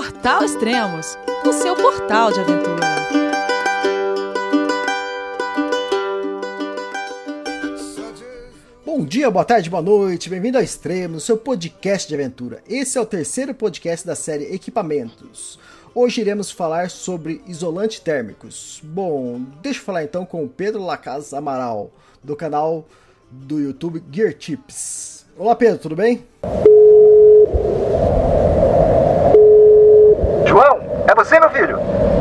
Portal Extremos, o seu portal de aventura. Bom dia, boa tarde, boa noite, bem-vindo ao Extremos, seu podcast de aventura. Esse é o terceiro podcast da série Equipamentos. Hoje iremos falar sobre isolantes térmicos. Bom, deixa eu falar então com o Pedro Lacaz Amaral, do canal do YouTube Gear Tips. Olá Pedro, tudo bem? João, é você, meu filho?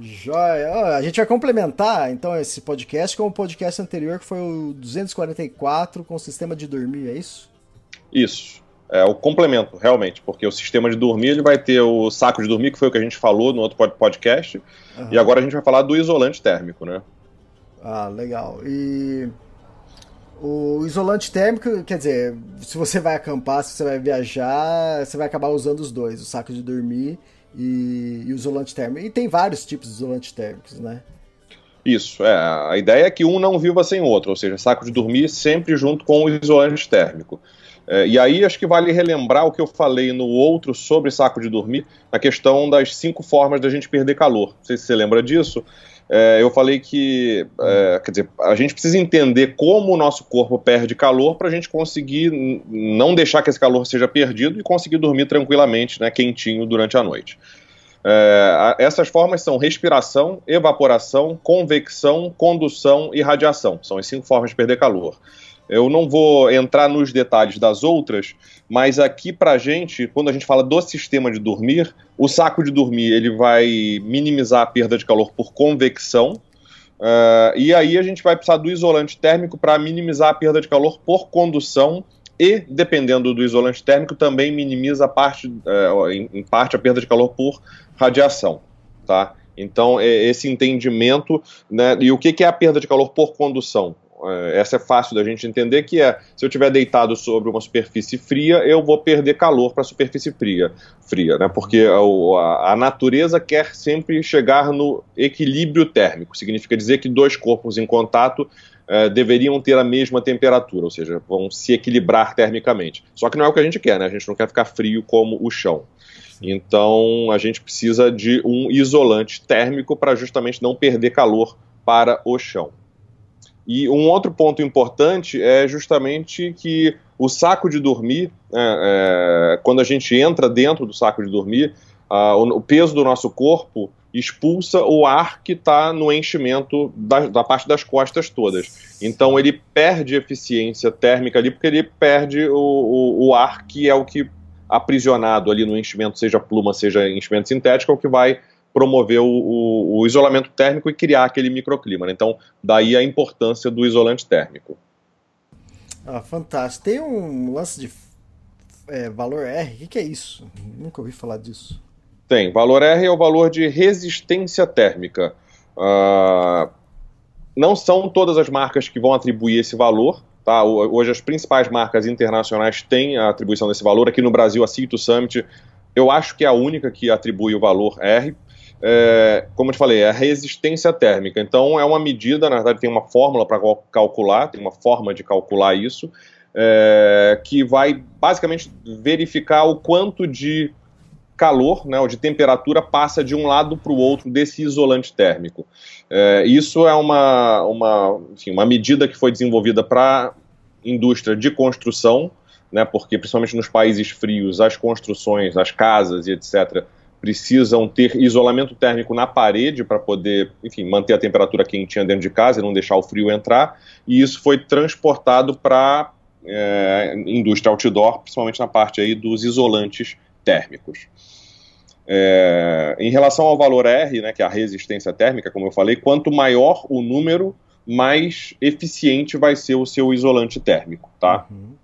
Joia. A gente vai complementar então esse podcast com o podcast anterior que foi o 244 com o sistema de dormir, é isso? Isso. É o complemento, realmente, porque o sistema de dormir ele vai ter o saco de dormir, que foi o que a gente falou no outro podcast, uhum. e agora a gente vai falar do isolante térmico, né? Ah, legal. E o isolante térmico, quer dizer, se você vai acampar, se você vai viajar, você vai acabar usando os dois, o saco de dormir e, e isolante térmico. E tem vários tipos de isolantes térmicos, né? Isso, é. A ideia é que um não viva sem o outro, ou seja, saco de dormir sempre junto com o isolante térmico. É, e aí acho que vale relembrar o que eu falei no outro sobre saco de dormir, a questão das cinco formas da gente perder calor. Não sei se você lembra disso é, eu falei que, é, quer dizer, a gente precisa entender como o nosso corpo perde calor para a gente conseguir não deixar que esse calor seja perdido e conseguir dormir tranquilamente, né, quentinho durante a noite. É, essas formas são respiração, evaporação, convecção, condução e radiação. São as cinco formas de perder calor. Eu não vou entrar nos detalhes das outras, mas aqui para gente, quando a gente fala do sistema de dormir, o saco de dormir ele vai minimizar a perda de calor por convecção, uh, e aí a gente vai precisar do isolante térmico para minimizar a perda de calor por condução e, dependendo do isolante térmico, também minimiza a parte, uh, em, parte a perda de calor por radiação, tá? Então, é esse entendimento, né, e o que é a perda de calor por condução? É, essa é fácil da gente entender que é se eu estiver deitado sobre uma superfície fria, eu vou perder calor para a superfície fria, fria, né? Porque a, a, natureza quer sempre chegar no equilíbrio térmico. Significa dizer que dois corpos em contato é, deveriam ter a mesma temperatura, ou seja, vão se equilibrar termicamente. Só que não é o que a gente quer, né? A gente não quer ficar frio como o chão. Então a gente precisa de um isolante térmico para justamente não perder calor para o chão. E um outro ponto importante é justamente que o saco de dormir, é, é, quando a gente entra dentro do saco de dormir, o, o, peso do nosso corpo expulsa o ar que está no enchimento da, da, parte das costas todas. Então ele perde eficiência térmica ali, porque ele perde o, o, o ar que é o que aprisionado ali no enchimento, seja pluma, seja enchimento sintético, é o que vai promover o, o, o isolamento térmico e criar aquele microclima. Né? Então, daí a importância do isolante térmico. Ah, fantástico. Tem um lance de é, valor R, o que, que, é isso? Nunca ouvi falar disso. Tem. Valor R é o valor de resistência térmica. Uh, não são todas as marcas que vão atribuir esse valor. Tá? Hoje as principais marcas internacionais têm a atribuição desse valor. Aqui no Brasil, a Cito Summit, eu acho que é a única que atribui o valor R é, como eu te falei, é a resistência térmica. Então, é uma medida, na verdade, tem uma fórmula para calcular, tem uma forma de calcular isso, é, que vai basicamente verificar o quanto de calor, né, ou de temperatura, passa de um lado para o outro desse isolante térmico. É, isso é uma, uma, enfim, uma medida que foi desenvolvida para indústria de construção, né, porque principalmente nos países frios, as construções, as casas e etc., precisam ter isolamento térmico na parede para poder, enfim, manter a temperatura quentinha dentro de casa e não deixar o frio entrar. E isso foi transportado para é, indústria outdoor, principalmente na parte aí dos isolantes térmicos. É, em relação ao valor R, né, que é a resistência térmica, como eu falei, quanto maior o número, mais eficiente vai ser o seu isolante térmico, tá? Uhum.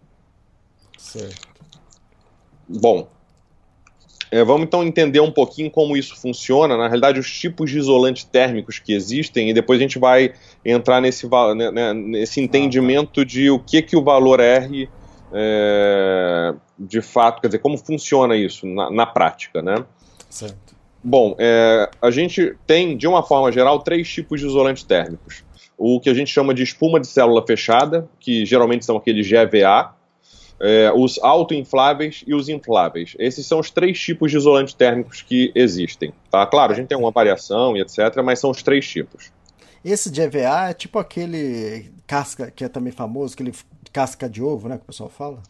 Certo. bom, é, vamos então entender um pouquinho como isso funciona, na realidade, os tipos de isolantes térmicos que existem, e depois a gente vai entrar nesse, né, né, nesse entendimento de o que, que o valor R é, de fato, quer dizer, como funciona isso na, na prática, né? Certo. Bom, é, a gente tem, de uma forma geral, três tipos de isolantes térmicos. O que a gente chama de espuma de célula fechada, que geralmente são aqueles GVA, é, os autoinfláveis e os infláveis. Esses são os três tipos de isolantes térmicos que existem. Tá? Claro, a gente tem uma variação e etc., mas são os três tipos. Esse de EVA é tipo aquele casca que é também famoso, aquele casca de ovo, né, que o pessoal fala?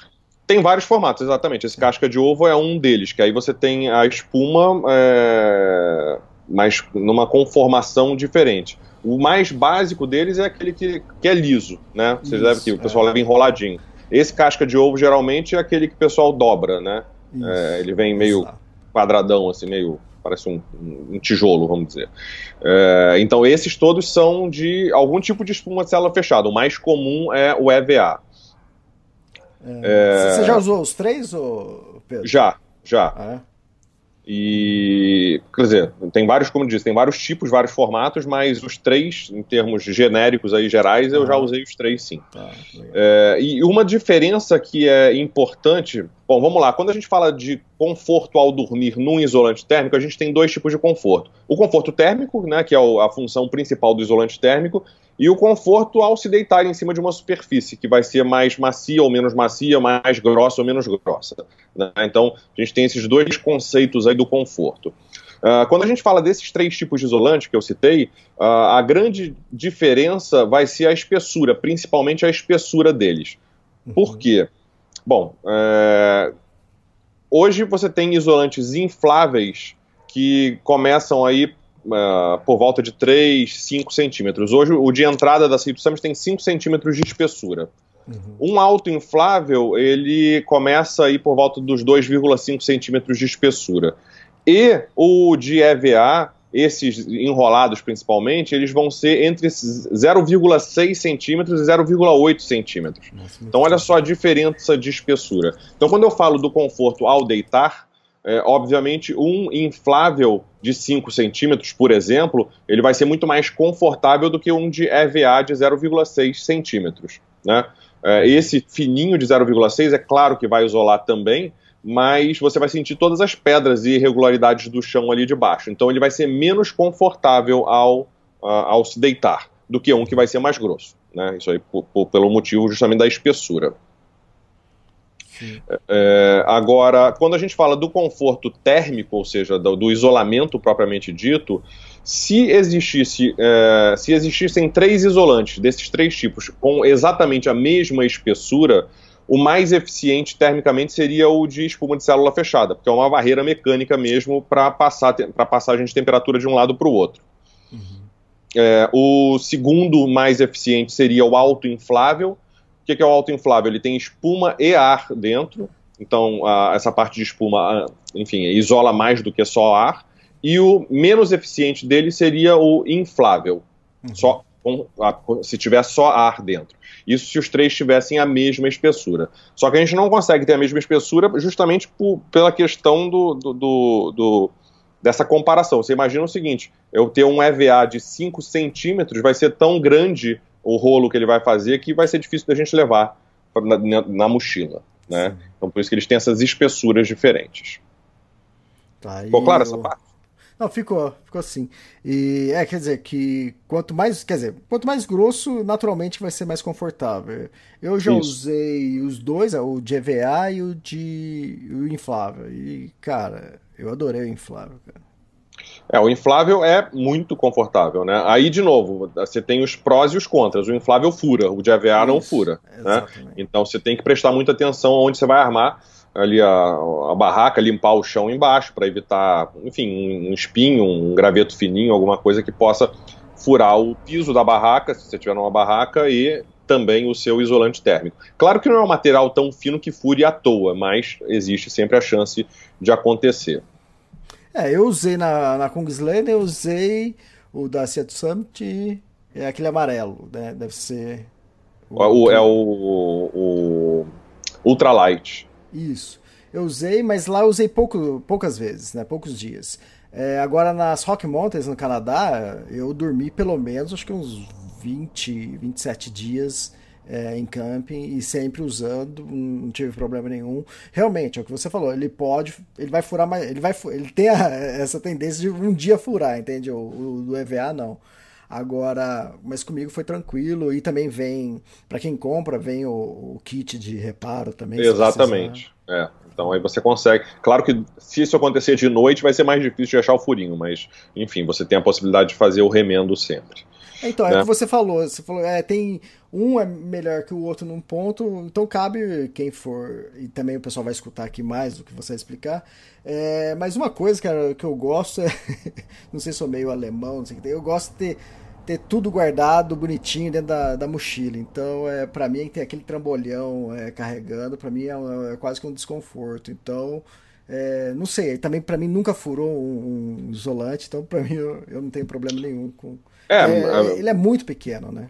Tem vários formatos, exatamente. Esse casca de ovo é um deles, que aí você tem a espuma, é, mas numa conformação diferente. O mais básico deles é aquele que, que é liso, né? Vocês devem que o pessoal é. leva enroladinho. Esse casca de ovo geralmente é aquele que o pessoal dobra, né? É, ele vem meio Exato. quadradão, assim, meio parece um, um, tijolo, vamos dizer. É, então esses todos são de algum tipo de espuma de célula fechada. O mais comum é o EVA. É, você já usou os três, ou, Pedro? Já, já. Ah, é? E, quer dizer, tem vários, como disse, tem vários tipos, vários formatos, mas os três, em termos genéricos aí, gerais, eu já usei os três sim. Tá, é, e uma diferença que é importante, bom, vamos lá, quando a gente fala de conforto ao dormir num isolante térmico, a gente tem dois tipos de conforto. O conforto térmico, né, que é a função principal do isolante térmico, e o conforto ao se deitar em cima de uma superfície, que vai ser mais macia ou menos macia, mais grossa ou menos grossa. Né? Então, a gente tem esses dois conceitos aí do conforto. Uh, quando a gente fala desses três tipos de isolante que eu citei, uh, a grande diferença vai ser a espessura, principalmente a espessura deles. Uhum. Por quê? Bom, é... hoje você tem isolantes infláveis que começam aí uh, por volta de 3, 5 centímetros. Hoje, o de entrada da Cito Summit tem 5 centímetros de espessura. Uhum. Um autoinflável, ele começa aí por volta dos 2,5 centímetros de espessura. E o de EVA, esses enrolados principalmente, eles vão ser entre 0,6 centímetros e 0,8 centímetros. Então, olha só a diferença de espessura. Então, quando eu falo do conforto ao deitar, é, obviamente, um inflável de 5 centímetros, por exemplo, ele vai ser muito mais confortável do que um de EVA de 0,6 centímetros. Né? É, esse fininho de 0,6 é claro que vai isolar também, mas você vai sentir todas as pedras e irregularidades do chão ali de baixo. Então ele vai ser menos confortável ao, ao se deitar do que um que vai ser mais grosso. Né? Isso aí pelo motivo justamente da espessura. É, agora, quando a gente fala do conforto térmico, ou seja, do, do isolamento propriamente dito, se existisse, é, se existissem três isolantes desses três tipos com exatamente a mesma espessura, o mais eficiente termicamente seria o de espuma de célula fechada, porque é uma barreira mecânica mesmo para passar para passagem de temperatura de um lado para o outro. Uhum. É, o segundo mais eficiente seria o autoinflável, o que, é o autoinflável? Ele tem espuma e ar dentro, então a, essa parte de espuma, enfim, isola mais do que só ar. E o menos eficiente dele seria o inflável, uhum. só a, se tiver só ar dentro. Isso se os três tivessem a mesma espessura. Só que a gente não consegue ter a mesma espessura justamente por, pela questão do, do, do, do dessa comparação. Você imagina o seguinte: eu ter um EVA de 5 centímetros vai ser tão grande o rolo que ele vai fazer que vai ser difícil da gente levar na, na, na mochila. Né? Então por isso que eles têm essas espessuras diferentes. Tá, ficou claro eu... essa parte? Não, ficou, ficou assim. E é, quer dizer, que quanto mais, quer dizer, quanto mais grosso, naturalmente vai ser mais confortável. Eu já Isso. usei os dois, o de EVA e o de o inflável. E, cara, eu adorei o inflável, cara. É, o inflável é muito confortável, né? Aí, de novo, você tem os prós e os contras. O inflável fura, o de EVA não fura. Né? Então você tem que prestar muita atenção onde você vai armar ali a, a barraca, limpar o chão embaixo para evitar, enfim, um espinho, um graveto fininho, alguma coisa que possa furar o piso da barraca, se você tiver numa barraca, e também o seu isolante térmico. Claro que não é um material tão fino que fure à toa, mas existe sempre a chance de acontecer. É, eu usei na, na Kungsleden, eu usei o da Seattle Summit e é aquele amarelo, né? Deve ser. O, o é o, o Ultralight. Isso. eu usei, mas lá eu usei pouco, poucas vezes, né? Poucos dias. É, agora nas Rock Mountains no Canadá, eu dormi pelo menos acho que uns 20, 27 dias é, em camping e sempre usando, não tive problema nenhum. Realmente, é o que você falou, ele pode, ele vai furar mais, ele vai, ele tem a, essa tendência de um dia furar, entende? O, o do EVA não. Agora, mas comigo foi tranquilo e também vem, para quem compra, vem o, o, kit de reparo também. Exatamente. É. Então aí você consegue. Claro que se isso acontecer de noite vai ser mais difícil de achar o furinho, mas enfim, você tem a possibilidade de fazer o remendo sempre. Então, né? é o que você falou. Você falou, é, tem um é melhor que o outro num ponto, então cabe quem for, e também o pessoal vai escutar aqui mais do que você explicar. É, mas uma coisa, cara, que eu gosto é. não sei se sou meio alemão, não sei o que tem, eu gosto de ter, ter tudo guardado bonitinho dentro da, da mochila. Então, é, para mim, tem aquele trambolhão é, carregando, para mim é, é, quase que um desconforto. Então. É, não sei, também para mim nunca furou um, um isolante, então para mim eu, eu, não tenho problema nenhum com, é, é, é, ele é muito pequeno, né?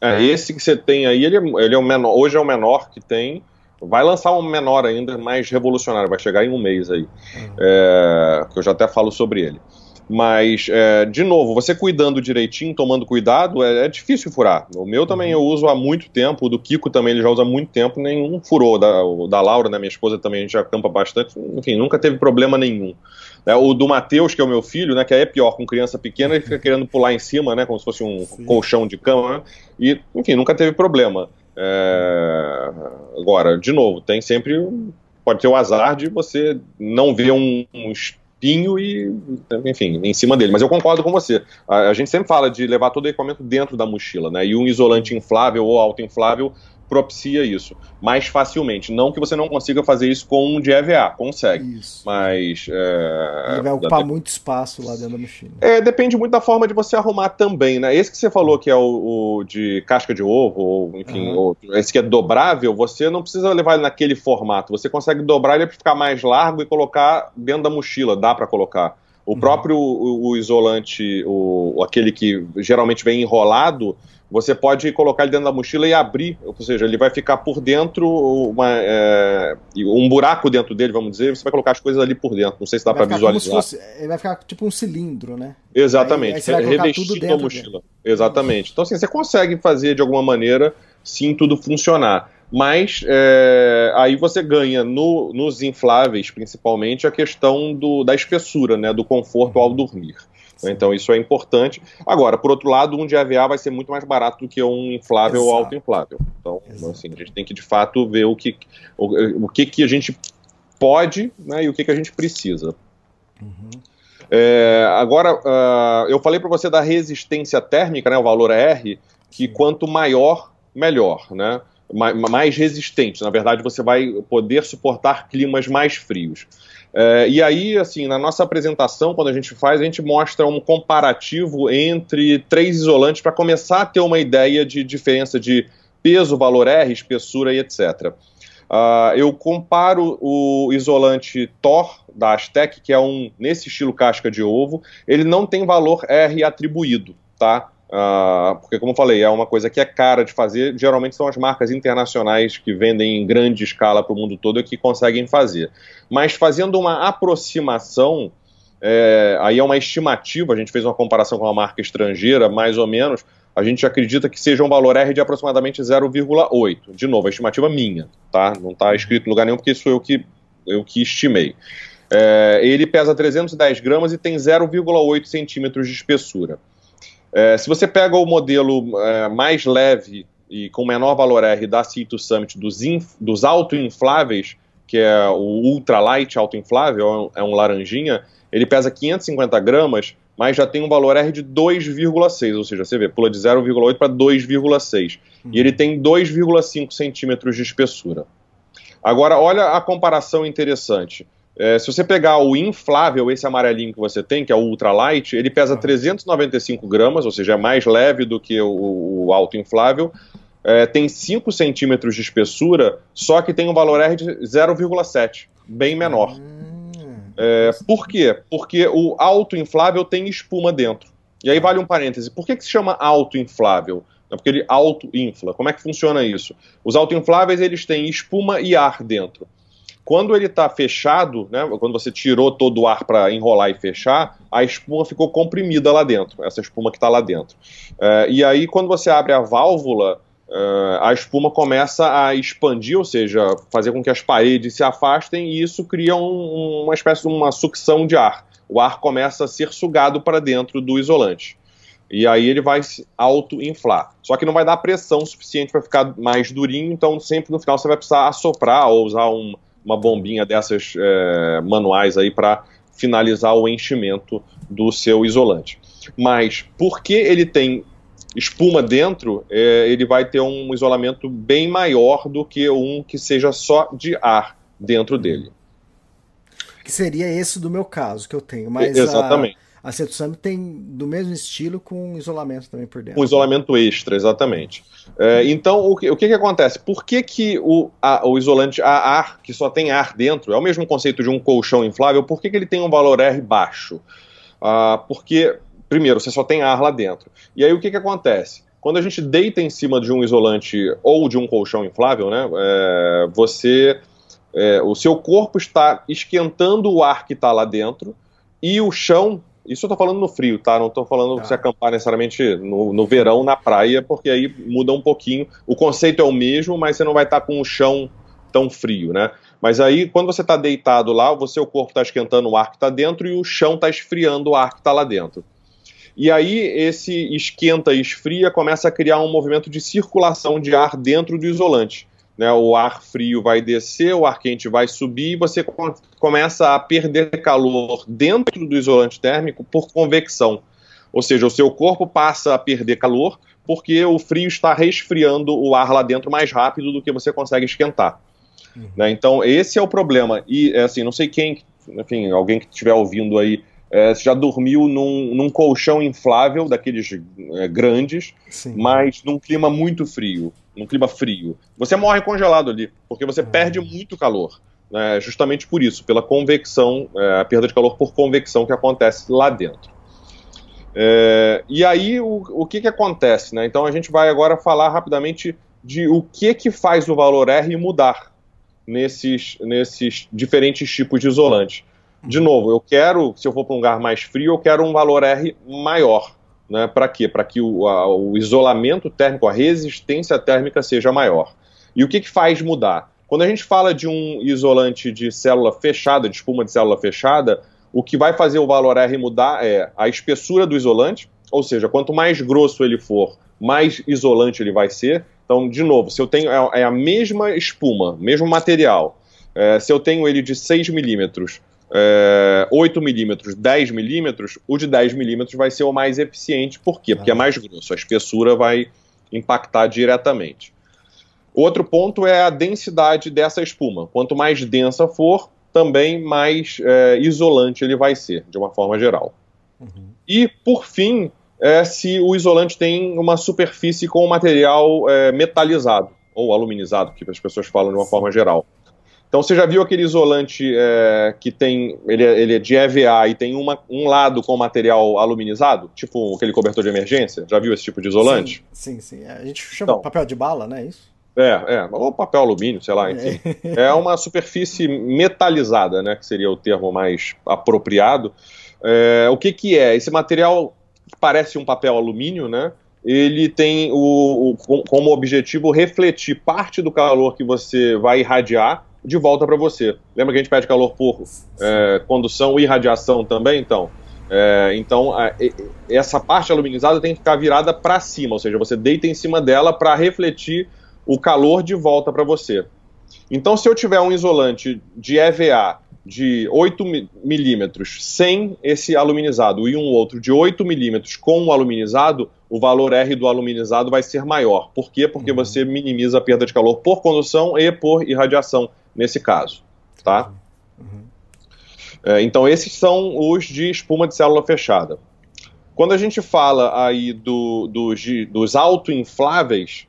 É, esse que você tem aí, ele é, ele é o menor, hoje é o menor que tem. Vai lançar um menor ainda, mais revolucionário, vai chegar em um mês aí. Uhum. É, que eu já até falo sobre ele. Mas, é, de novo, você cuidando direitinho, tomando cuidado, é, é difícil furar. O meu também uhum. eu uso há muito tempo, o do Kiko também ele já usa há muito tempo, nenhum furou. Da, o da Laura, né, minha esposa também, a gente já campa bastante, enfim, nunca teve problema nenhum. É, o do Matheus, que é o meu filho, né, que é pior, com criança pequena, ele fica querendo pular em cima, né, como se fosse um Sim. colchão de cama, né, e, enfim, nunca teve problema. É... Agora, de novo, tem sempre, pode ter o azar de você não ver um, um espinho e, enfim, em cima dele. Mas eu concordo com você. A, a, gente sempre fala de levar todo o equipamento dentro da mochila, né, e um isolante inflável ou autoinflável propicia isso mais facilmente. Não que você não consiga fazer isso com um de EVA, consegue. Isso. Mas. É, Ele vai ocupar muito espaço lá dentro da mochila. É, depende muito da forma de você arrumar também, né? Esse que você falou que é o, o de casca de ovo, ou enfim, uhum. ou, esse que é dobrável, você não precisa levar ele naquele formato. Você consegue dobrar ele para ficar mais largo e colocar dentro da mochila, dá para colocar. O uhum. próprio o, o isolante, o, aquele que geralmente vem enrolado, você pode colocar ele dentro da mochila e abrir, ou seja, ele vai ficar por dentro, uma, é, um buraco dentro dele, vamos dizer, você vai colocar as coisas ali por dentro. Não sei se dá para visualizar. Fosse, ele vai ficar tipo um cilindro, né? Exatamente, aí, aí revestido a mochila. Exatamente. Então, assim, você consegue fazer de alguma maneira, sim, tudo funcionar. Mas é, aí você ganha no, nos infláveis, principalmente, a questão do, da espessura, né, do conforto ao dormir. Sim. Então isso é importante. Agora, por outro lado, um de AVA vai ser muito mais barato do que um inflável Exato. ou autoinflável. Então, Exato. assim, a gente tem que de fato ver o que, o, o que, que a gente pode né, e o que, que a gente precisa. Uhum. É, agora, uh, eu falei para você da resistência térmica, né, o valor R, que quanto maior, melhor, né? Mais resistente. Na verdade, você vai poder suportar climas mais frios. É, e aí, assim, na nossa apresentação, quando a gente faz, a gente mostra um comparativo entre três isolantes para começar a ter uma ideia de diferença de peso, valor R, espessura e etc. Uh, ah, eu comparo o isolante Thor da Aztec, que é um nesse estilo casca de ovo, ele não tem valor R atribuído, tá? Uh, porque, como falei, é uma coisa que é cara de fazer. Geralmente são as marcas internacionais que vendem em grande escala para o mundo todo que conseguem fazer. Mas fazendo uma aproximação, é, aí é uma estimativa, a gente fez uma comparação com uma marca estrangeira, mais ou menos, a gente acredita que seja um valor R de aproximadamente 0,8. De novo, a estimativa minha, tá? Não está escrito em lugar nenhum porque isso eu que, eu que estimei. É, ele pesa 310 gramas e tem 0,8 centímetros de espessura. É, se você pega o modelo é, mais leve e com menor valor R da Cito Summit dos, dos autoinfláveis, que é o ultralight autoinflável, é um laranjinha, ele pesa 550 gramas, mas já tem um valor R de 2,6, ou seja, você vê, pula de 0,8 para 2,6. Uhum. E ele tem 2,5 centímetros de espessura. Agora, olha a comparação interessante. É, se você pegar o inflável, esse amarelinho que você tem, que é o ultralight, ele pesa 395 gramas, ou seja, é mais leve do que o, o alto inflável. É, tem 5 centímetros de espessura, só que tem um valor R de 0,7, bem menor. É, por quê? Porque o alto inflável tem espuma dentro. E aí vale um parêntese. Por que, que se chama alto inflável? É porque ele auto-infla. Como é que funciona isso? Os autoinfláveis eles têm espuma e ar dentro. Quando ele está fechado, né, quando você tirou todo o ar para enrolar e fechar, a espuma ficou comprimida lá dentro, essa espuma que está lá dentro. É, e aí, quando você abre a válvula, é, a espuma começa a expandir, ou seja, fazer com que as paredes se afastem, e isso cria um, uma espécie de uma sucção de ar. O ar começa a ser sugado para dentro do isolante. E aí ele vai se auto-inflar. Só que não vai dar pressão suficiente para ficar mais durinho, então sempre no final você vai precisar assoprar ou usar um, uma bombinha dessas é, manuais aí para finalizar o enchimento do seu isolante. Mas porque ele tem espuma dentro, é, ele vai ter um isolamento bem maior do que um que seja só de ar dentro dele. Que seria esse do meu caso que eu tenho, mas exatamente. A a Setsumi tem do mesmo estilo com isolamento também por dentro. Um isolamento extra, exatamente. É, então, o que, o que, que acontece? Por que, que o, a, o isolante a ar, que só tem ar dentro, é o mesmo conceito de um colchão inflável, por que, que ele tem um valor R baixo? Ah, porque, primeiro, você só tem ar lá dentro. E aí o que, que acontece? Quando a gente deita em cima de um isolante ou de um colchão inflável, né, é, você, é, o seu corpo está esquentando o ar que está lá dentro e o chão isso eu tô falando no frio, tá? Não tô falando tá. se acampar necessariamente no, no verão na praia, porque aí muda um pouquinho. O conceito é o mesmo, mas você não vai estar tá com o chão tão frio, né? Mas aí, quando você está deitado lá, o seu corpo está esquentando o ar que está dentro e o chão está esfriando o ar que está lá dentro. E aí, esse esquenta e esfria começa a criar um movimento de circulação de ar dentro do isolante né, o ar frio vai descer, o ar quente vai subir e você começa a perder calor dentro do isolante térmico por convecção. Ou seja, o seu corpo passa a perder calor porque o frio está resfriando o ar lá dentro mais rápido do que você consegue esquentar. Uhum. Né, então, esse é o problema. E, é assim, não sei quem, enfim, alguém que estiver ouvindo aí, é, já dormiu num, num, colchão inflável, daqueles é, grandes, Sim. mas num clima muito frio num clima frio, você morre congelado ali, porque você uhum. perde muito calor. Né, justamente por isso, pela convecção, é, a perda de calor por convecção que acontece lá dentro. É, e aí, o, o que, que acontece? Né? Então, a gente vai agora falar rapidamente de o que, que faz o valor R mudar nesses, nesses diferentes tipos de isolante. De novo, eu quero, se eu for para um lugar mais frio, eu quero um valor R maior. Né, para quê? Para que o, a, o, isolamento térmico, a resistência térmica seja maior. E o que, que faz mudar? Quando a gente fala de um isolante de célula fechada, de espuma de célula fechada, o que vai fazer o valor R mudar é a espessura do isolante, ou seja, quanto mais grosso ele for, mais isolante ele vai ser. Então, de novo, se eu tenho é, é a mesma espuma, mesmo material, é, se eu tenho ele de 6 milímetros é, 8 milímetros, 10 milímetros, o de 10 milímetros vai ser o mais eficiente. Por quê? Porque é mais grosso, a espessura vai impactar diretamente. Outro ponto é a densidade dessa espuma. Quanto mais densa for, também mais é, isolante ele vai ser, de uma forma geral. Uhum. E, por fim, é se o isolante tem uma superfície com material é, metalizado, ou aluminizado, que as pessoas falam de uma forma geral. Então você já viu aquele isolante é, que tem. Ele é, ele é, de EVA e tem uma, um lado com material aluminizado, tipo aquele cobertor de emergência? Já viu esse tipo de isolante? Sim, sim. sim. A gente chama então, papel de bala, né? Isso? É, é, ou papel alumínio, sei lá, enfim. É. é uma superfície metalizada, né? Que seria o termo mais apropriado. É, o que, que é? Esse material parece um papel alumínio, né? Ele tem o, o, como objetivo refletir parte do calor que você vai irradiar de volta para você. Lembra que a gente pede calor por é, condução e radiação também, então? É, então, a, essa parte aluminizada tem que ficar virada para cima, ou seja, você deita em cima dela para refletir o calor de volta para você. Então, se eu tiver um isolante de EVA de 8 milímetros sem esse aluminizado e um outro de 8 milímetros com o aluminizado, o valor R do aluminizado vai ser maior. Por quê? Porque uhum. você minimiza a perda de calor por condução e por irradiação nesse caso, tá? Uhum. É, então esses são os de espuma de célula fechada. Quando a gente fala aí do, do dos autoinfláveis,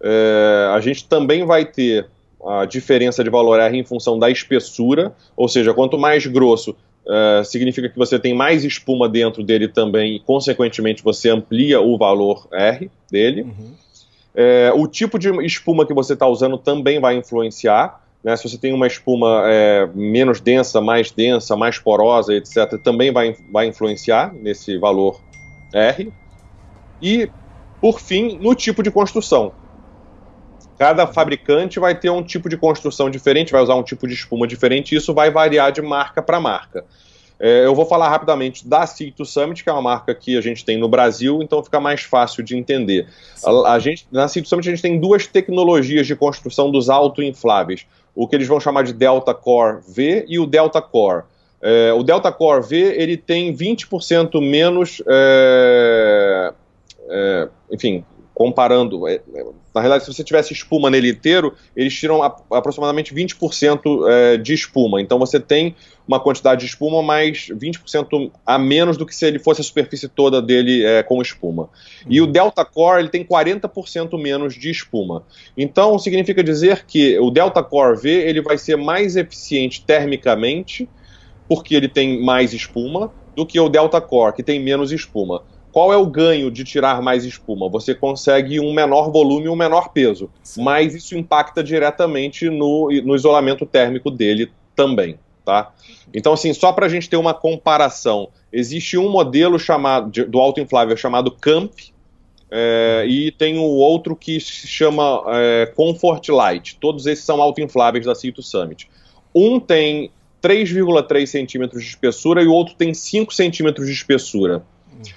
é, a gente também vai ter a diferença de valor R em função da espessura, ou seja, quanto mais grosso, é, significa que você tem mais espuma dentro dele também, e consequentemente você amplia o valor R dele. Uhum. É, o tipo de espuma que você está usando também vai influenciar. Né, se você tem uma espuma é, menos densa, mais densa, mais porosa, etc., também vai, vai influenciar nesse valor R. E, por fim, no tipo de construção. Cada fabricante vai ter um tipo de construção diferente, vai usar um tipo de espuma diferente, e isso vai variar de marca para marca. É, eu vou falar rapidamente da Cito Summit, que é uma marca que a gente tem no Brasil, então fica mais fácil de entender. A, a, gente, na Cito Summit a gente tem duas tecnologias de construção dos autoinfláveis, o que eles vão chamar de Delta Core V e o Delta Core. É, o Delta Core V ele tem 20% menos, é, é, enfim, comparando. É, é, na realidade, se você tivesse espuma nele inteiro, eles tiram a, aproximadamente 20% é, de espuma. Então você tem uma quantidade de espuma mais 20% a menos do que se ele fosse a superfície toda dele é, com espuma. Uhum. E o Delta Core ele tem 40% menos de espuma. Então significa dizer que o Delta Core V ele vai ser mais eficiente termicamente, porque ele tem mais espuma, do que o Delta Core, que tem menos espuma. Qual é o ganho de tirar mais espuma? Você consegue um menor volume e um menor peso, Sim. mas isso impacta diretamente no, no isolamento térmico dele também. Tá? Então, assim, só para a gente ter uma comparação, existe um modelo chamado de, do autoinflável chamado Camp, é, e tem o outro que se chama é, Comfort Light. Todos esses são autoinfláveis da Cito Summit. Um tem 3,3 centímetros de espessura e o outro tem 5 centímetros de espessura.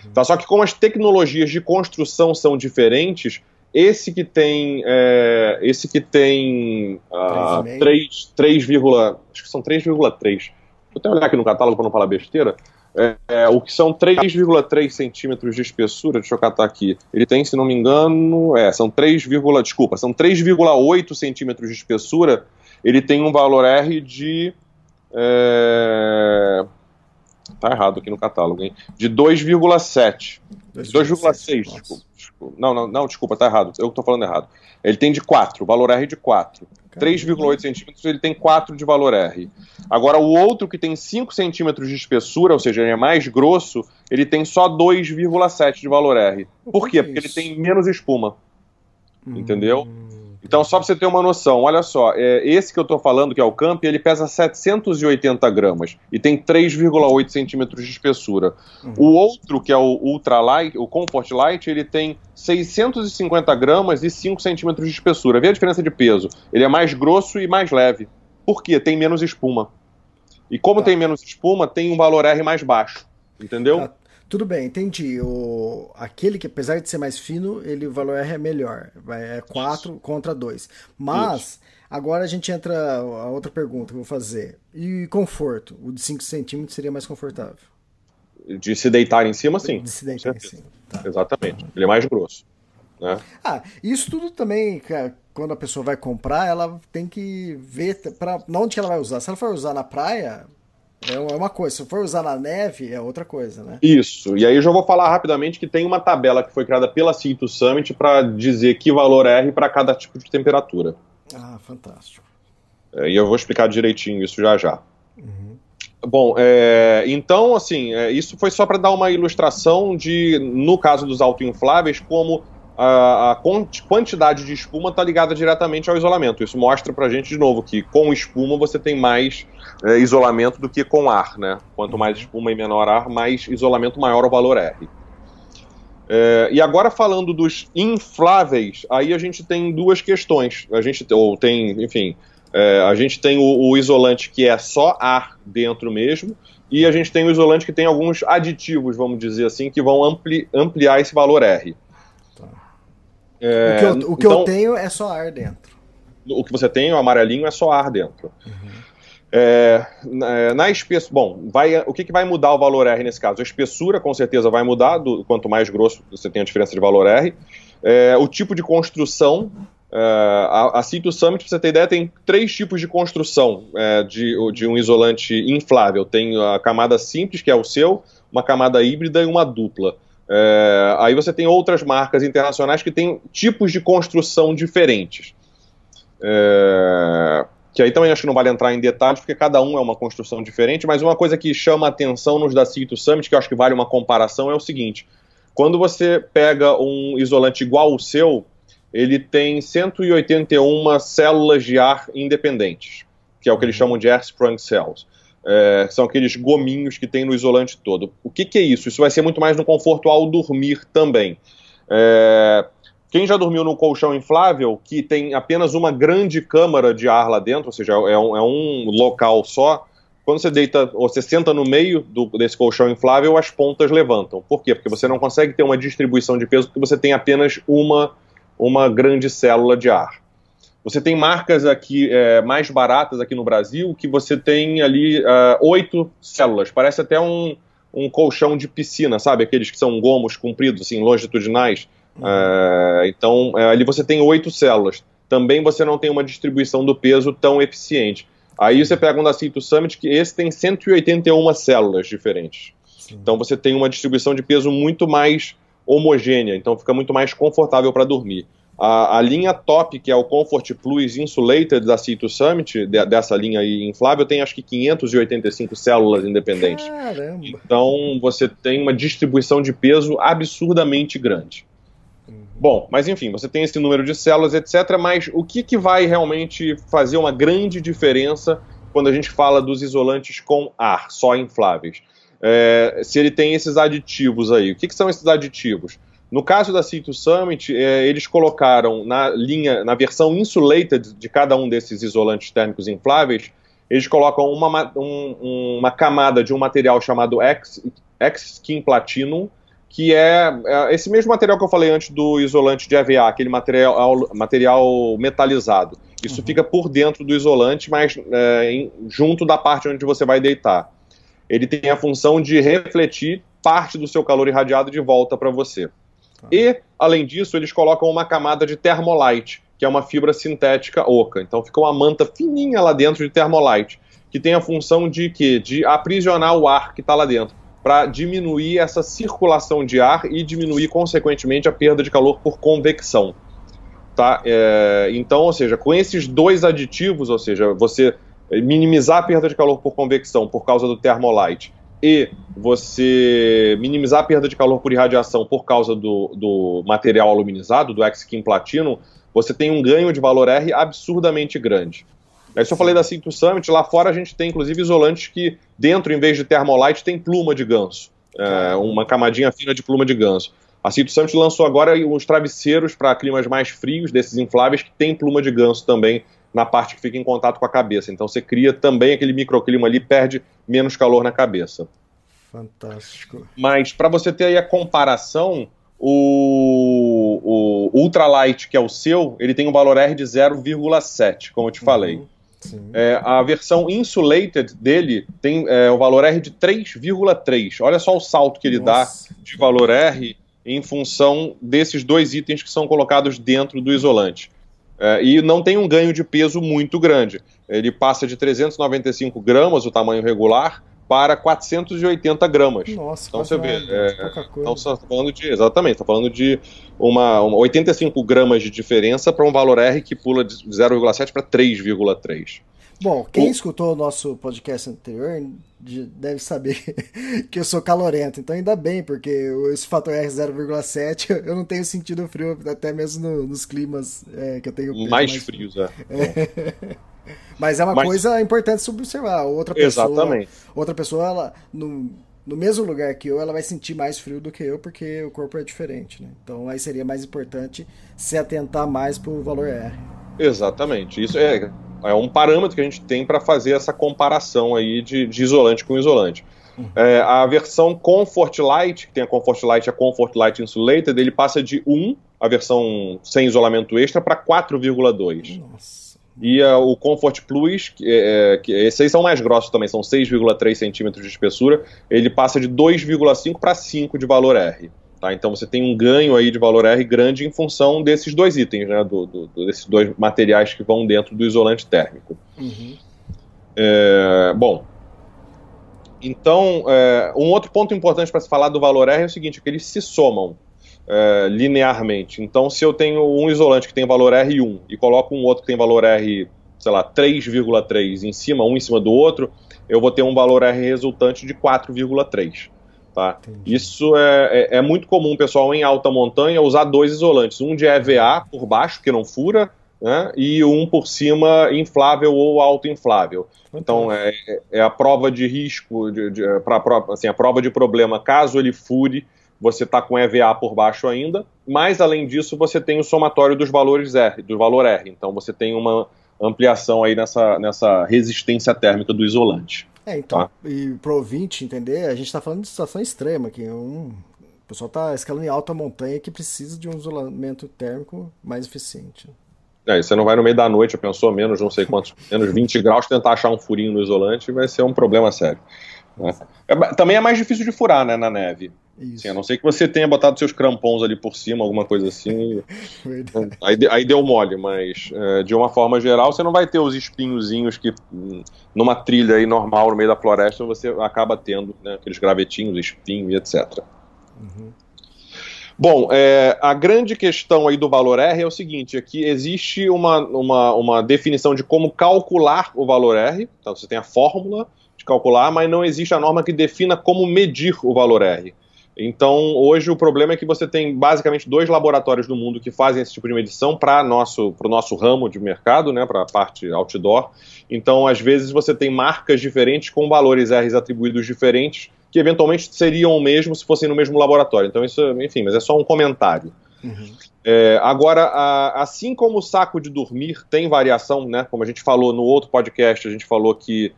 Uhum. Tá? Só que como as tecnologias de construção são diferentes, esse que tem é, esse que tem uh, 3, 3, acho que são 3,3. Vou até olhar aqui no catálogo para não falar besteira. É, é, o que são 3,3 centímetros de espessura, deixa eu catar aqui. Ele tem, se não me engano, é, são 3, desculpa, são 3,8 centímetros de espessura. Ele tem um valor R de é, Tá errado aqui no catálogo, hein? De 2,7. 2,6, desculpa, desculpa. Não, não, não, desculpa, tá errado. Eu tô falando errado. Ele tem de 4, valor R de 4. 3,8 centímetros, ele tem 4 de valor R. Agora, o outro que tem 5 centímetros de espessura, ou seja, ele é mais grosso, ele tem só 2,7 de valor R. Por quê? Porque ele tem menos espuma. Entendeu? Hum. Então, só para você ter uma noção, olha só, é, esse que eu estou falando, que é o Camp, ele pesa 780 gramas e tem 3,8 centímetros de espessura. Uhum. O outro, que é o Ultra Light, o Comfort Light, ele tem 650 gramas e 5 centímetros de espessura. Vê a diferença de peso. Ele é mais grosso e mais leve. Por quê? Tem menos espuma. E como tá. tem menos espuma, tem um valor R mais baixo. Entendeu? Tá. Tudo bem, entendi. O, aquele que, apesar de ser mais fino, ele, o valor R é melhor. É 4 contra 2. Mas, Isso. agora a gente entra a outra pergunta que eu vou fazer. E conforto? O de 5 centímetros seria mais confortável? De se deitar em cima, sim. De se deitar em cima. Tá. Exatamente. Ele é mais grosso. Né? Ah, isso tudo também, quando a pessoa vai comprar, ela tem que ver para onde ela vai usar. Se ela for usar na praia, é, é uma coisa, se for usar na neve, é outra coisa, né? Isso. E aí eu já vou falar rapidamente que tem uma tabela que foi criada pela Cinto Summit para dizer que valor R para cada tipo de temperatura. Ah, fantástico. É, e eu vou explicar direitinho isso já já. Uhum. Bom, é, então, assim, é, isso foi só para dar uma ilustração de, no caso dos autoinfláveis, como a, a quantidade de espuma está ligada diretamente ao isolamento. Isso mostra para a gente, de novo, que com espuma você tem mais é, isolamento do que com ar. Né? Quanto mais uhum. espuma e menor ar, mais isolamento, maior o valor R. É, e agora falando dos infláveis, aí a gente tem duas questões. A gente ou tem, enfim, é, a gente tem o, o, isolante que é só ar dentro mesmo, e a gente tem o isolante que tem alguns aditivos, vamos dizer assim, que vão ampli, ampliar esse valor R. É, o que, eu, o que então, eu, tenho é só ar dentro. O que você tem, o amarelinho, é só ar dentro. Uhum. É, na espessura, bom, vai, o que, que vai mudar o valor R nesse caso? A espessura com certeza vai mudar, do, quanto mais grosso você tem a diferença de valor R. É, o tipo de construção, é, a, a Cito Summit, pra você ter ideia, tem três tipos de construção é, de, de um isolante inflável. Tem a camada simples, que é o seu, uma camada híbrida e uma dupla. É, aí você tem outras marcas internacionais que têm tipos de construção diferentes. É, que aí também acho que não vale entrar em detalhes, porque cada um é uma construção diferente, mas uma coisa que chama atenção nos da Cito Summit, que eu acho que vale uma comparação, é o seguinte: quando você pega um isolante igual ao seu, ele tem 181 células de ar independentes, que é o que eles chamam de air sprung cells. É, são aqueles gominhos que tem no isolante todo. O que, que, é isso? Isso vai ser muito mais no conforto ao dormir também. É, quem já dormiu num colchão inflável, que tem apenas uma grande câmara de ar lá dentro, ou seja, é um, é um local só, quando você deita ou você senta no meio do, desse colchão inflável, as pontas levantam. Por quê? Porque você não consegue ter uma distribuição de peso porque você tem apenas uma, uma grande célula de ar. Você tem marcas aqui é, mais baratas aqui no Brasil que você tem ali uh, oito células. Parece até um, um colchão de piscina, sabe? Aqueles que são gomos compridos, assim, longitudinais. É, então, é, ali você tem oito células. Também você não tem uma distribuição do peso tão eficiente. Aí você pega um da Cito Summit, que esse tem 181 células diferentes. Sim. Então você tem uma distribuição de peso muito mais homogênea, então fica muito mais confortável para dormir. A, a, linha top, que é o Comfort Plus Insulated da Cito Summit, de, dessa linha aí inflável, tem acho que 585 células independentes. Caramba. Então você tem uma distribuição de peso absurdamente grande. Bom, mas enfim, você tem esse número de células, etc. Mas o que, que vai realmente fazer uma grande diferença quando a gente fala dos isolantes com ar, só infláveis? É, se ele tem esses aditivos aí. O que, que são esses aditivos? No caso da Cito Summit, é, eles colocaram na linha, na versão insulated de cada um desses isolantes térmicos infláveis, eles colocam uma, um, uma camada de um material chamado X-Skin Platinum, que é, é, esse mesmo material que eu falei antes do isolante de EVA, aquele material, material metalizado. Isso uhum. fica por dentro do isolante, mas é, em, junto da parte onde você vai deitar. Ele tem a função de refletir parte do seu calor irradiado de volta para você. Tá. E, além disso, eles colocam uma camada de termolite, que é uma fibra sintética oca. Então fica uma manta fininha lá dentro de termolite, que tem a função de quê? De aprisionar o ar que está lá dentro para diminuir essa circulação de ar e diminuir, consequentemente, a perda de calor por convecção. Tá? É, então, ou seja, com esses dois aditivos, ou seja, você minimizar a perda de calor por convecção por causa do termolite e você minimizar a perda de calor por irradiação por causa do, do material aluminizado, do X-Kim Platinum, você tem um ganho de valor R absurdamente grande. Aí se eu falei da Cinto Summit, lá fora a gente tem inclusive isolantes que dentro, em vez de Thermolite, tem pluma de ganso. É, uma camadinha fina de pluma de ganso. A Cinto Summit lançou agora uns travesseiros para climas mais frios, desses infláveis, que tem pluma de ganso também na parte que fica em contato com a cabeça. Então você cria também aquele microclima ali, perde menos calor na cabeça. Fantástico. Mas para você ter aí a comparação, o, o Ultralight, que é o seu, ele tem um valor R de 0,7, como eu te falei. Uhum. É, a versão insulated dele tem é, o valor R de 3,3. Olha só o salto que ele Nossa. dá de valor R em função desses dois itens que são colocados dentro do isolante. É, e não tem um ganho de peso muito grande. Ele passa de 395 gramas, o tamanho regular, para 480 gramas. Nossa, então você vê, é, então você está falando de exatamente, está falando de uma, uma 85 gramas de diferença para um valor R que pula de 0,7 para 3,3. Bom, quem o... escutou o nosso podcast anterior deve saber que eu sou calorento, então ainda bem, porque esse fator R 0,7 eu não tenho sentido frio, até mesmo no, nos climas é, que eu tenho. Mais, mais frios, é. é. Mas é uma Mas... coisa importante se observar. Outra pessoa, Exatamente. outra pessoa, ela, no, no mesmo lugar que eu, ela vai sentir mais frio do que eu, porque o corpo é diferente, né? Então aí seria mais importante se atentar mais pro valor R. Exatamente. Isso é, é um parâmetro que a gente tem para fazer essa comparação aí de, de isolante com isolante. Uhum. É, a versão Comfort Light, que tem a Comfort Light e a Comfort Light Insulated, ele passa de 1, a versão sem isolamento extra, para 4,2. Nossa. E uh, o Comfort Plus, que, é, que esses aí são mais grossos também, são 6,3 centímetros de espessura, ele passa de 2,5 para 5 de valor R. Tá? Então você tem um ganho aí de valor R grande em função desses dois itens, né? Do, do, desses dois materiais que vão dentro do isolante térmico. Uhum. É, bom, então, é, um outro ponto importante para se falar do valor R é o seguinte, é que eles se somam é, linearmente. Então, se eu tenho um isolante que tem valor R1 e coloco um outro que tem valor R, sei lá, 3,3 em cima, um em cima do outro, eu vou ter um valor R resultante de 4,3. Tá? Isso é, é, é, muito comum, pessoal, em alta montanha, usar dois isolantes. Um de EVA por baixo, que não fura, né? e um por cima inflável ou autoinflável. Então, é, é a prova de risco, de, de, pra, assim, a prova de problema, caso ele fure, você está com EVA por baixo ainda, mas além disso você tem o somatório dos valores R, do valor R. Então você tem uma ampliação aí nessa, nessa resistência térmica do isolante. É, então, tá? e pro ouvinte entender, a gente está falando de situação extrema, que um, o pessoal está escalando em alta montanha que precisa de um isolamento térmico mais eficiente. É, você não vai no meio da noite, pensou menos não sei quantos, menos 20 graus, tentar achar um furinho no isolante vai ser um problema sério. Né? É, também é mais difícil de furar, né, na neve. Sim, a não ser que você tenha botado seus crampons ali por cima, alguma coisa assim. aí, aí deu mole, mas é, de uma forma geral, você não vai ter os espinhozinhos que hum, numa trilha aí normal no meio da floresta você acaba tendo, né, aqueles gravetinhos, espinho e etc. Uhum. Bom, é, a grande questão aí do valor R é o seguinte: é que existe uma, uma, uma definição de como calcular o valor R. Então você tem a fórmula de calcular, mas não existe a norma que defina como medir o valor R. Então, hoje o problema é que você tem basicamente dois laboratórios no mundo que fazem esse tipo de medição para nosso, o nosso ramo de mercado, né, para a parte outdoor. Então, às vezes, você tem marcas diferentes com valores R atribuídos diferentes, que eventualmente seriam o mesmo se fossem no mesmo laboratório. Então, isso, enfim, mas é só um comentário. Uhum. É, agora, a, assim como o saco de dormir tem variação, né, como a gente falou no outro podcast, a gente falou que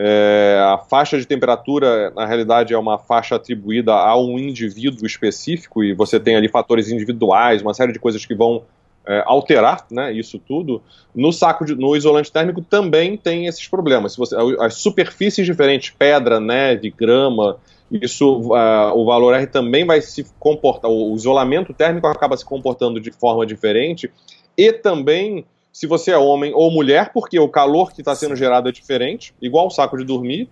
é, a faixa de temperatura, na realidade, é uma faixa atribuída a um indivíduo específico e você tem ali fatores individuais, uma série de coisas que vão é, alterar né, isso tudo. No saco de, no isolante térmico também tem esses problemas. Se você, as superfícies diferentes, pedra, neve, grama, isso, uh, o valor R também vai se comportar, o isolamento térmico acaba se comportando de forma diferente e também se você é homem ou mulher, porque o calor que está sendo gerado é diferente, igual o saco de dormir,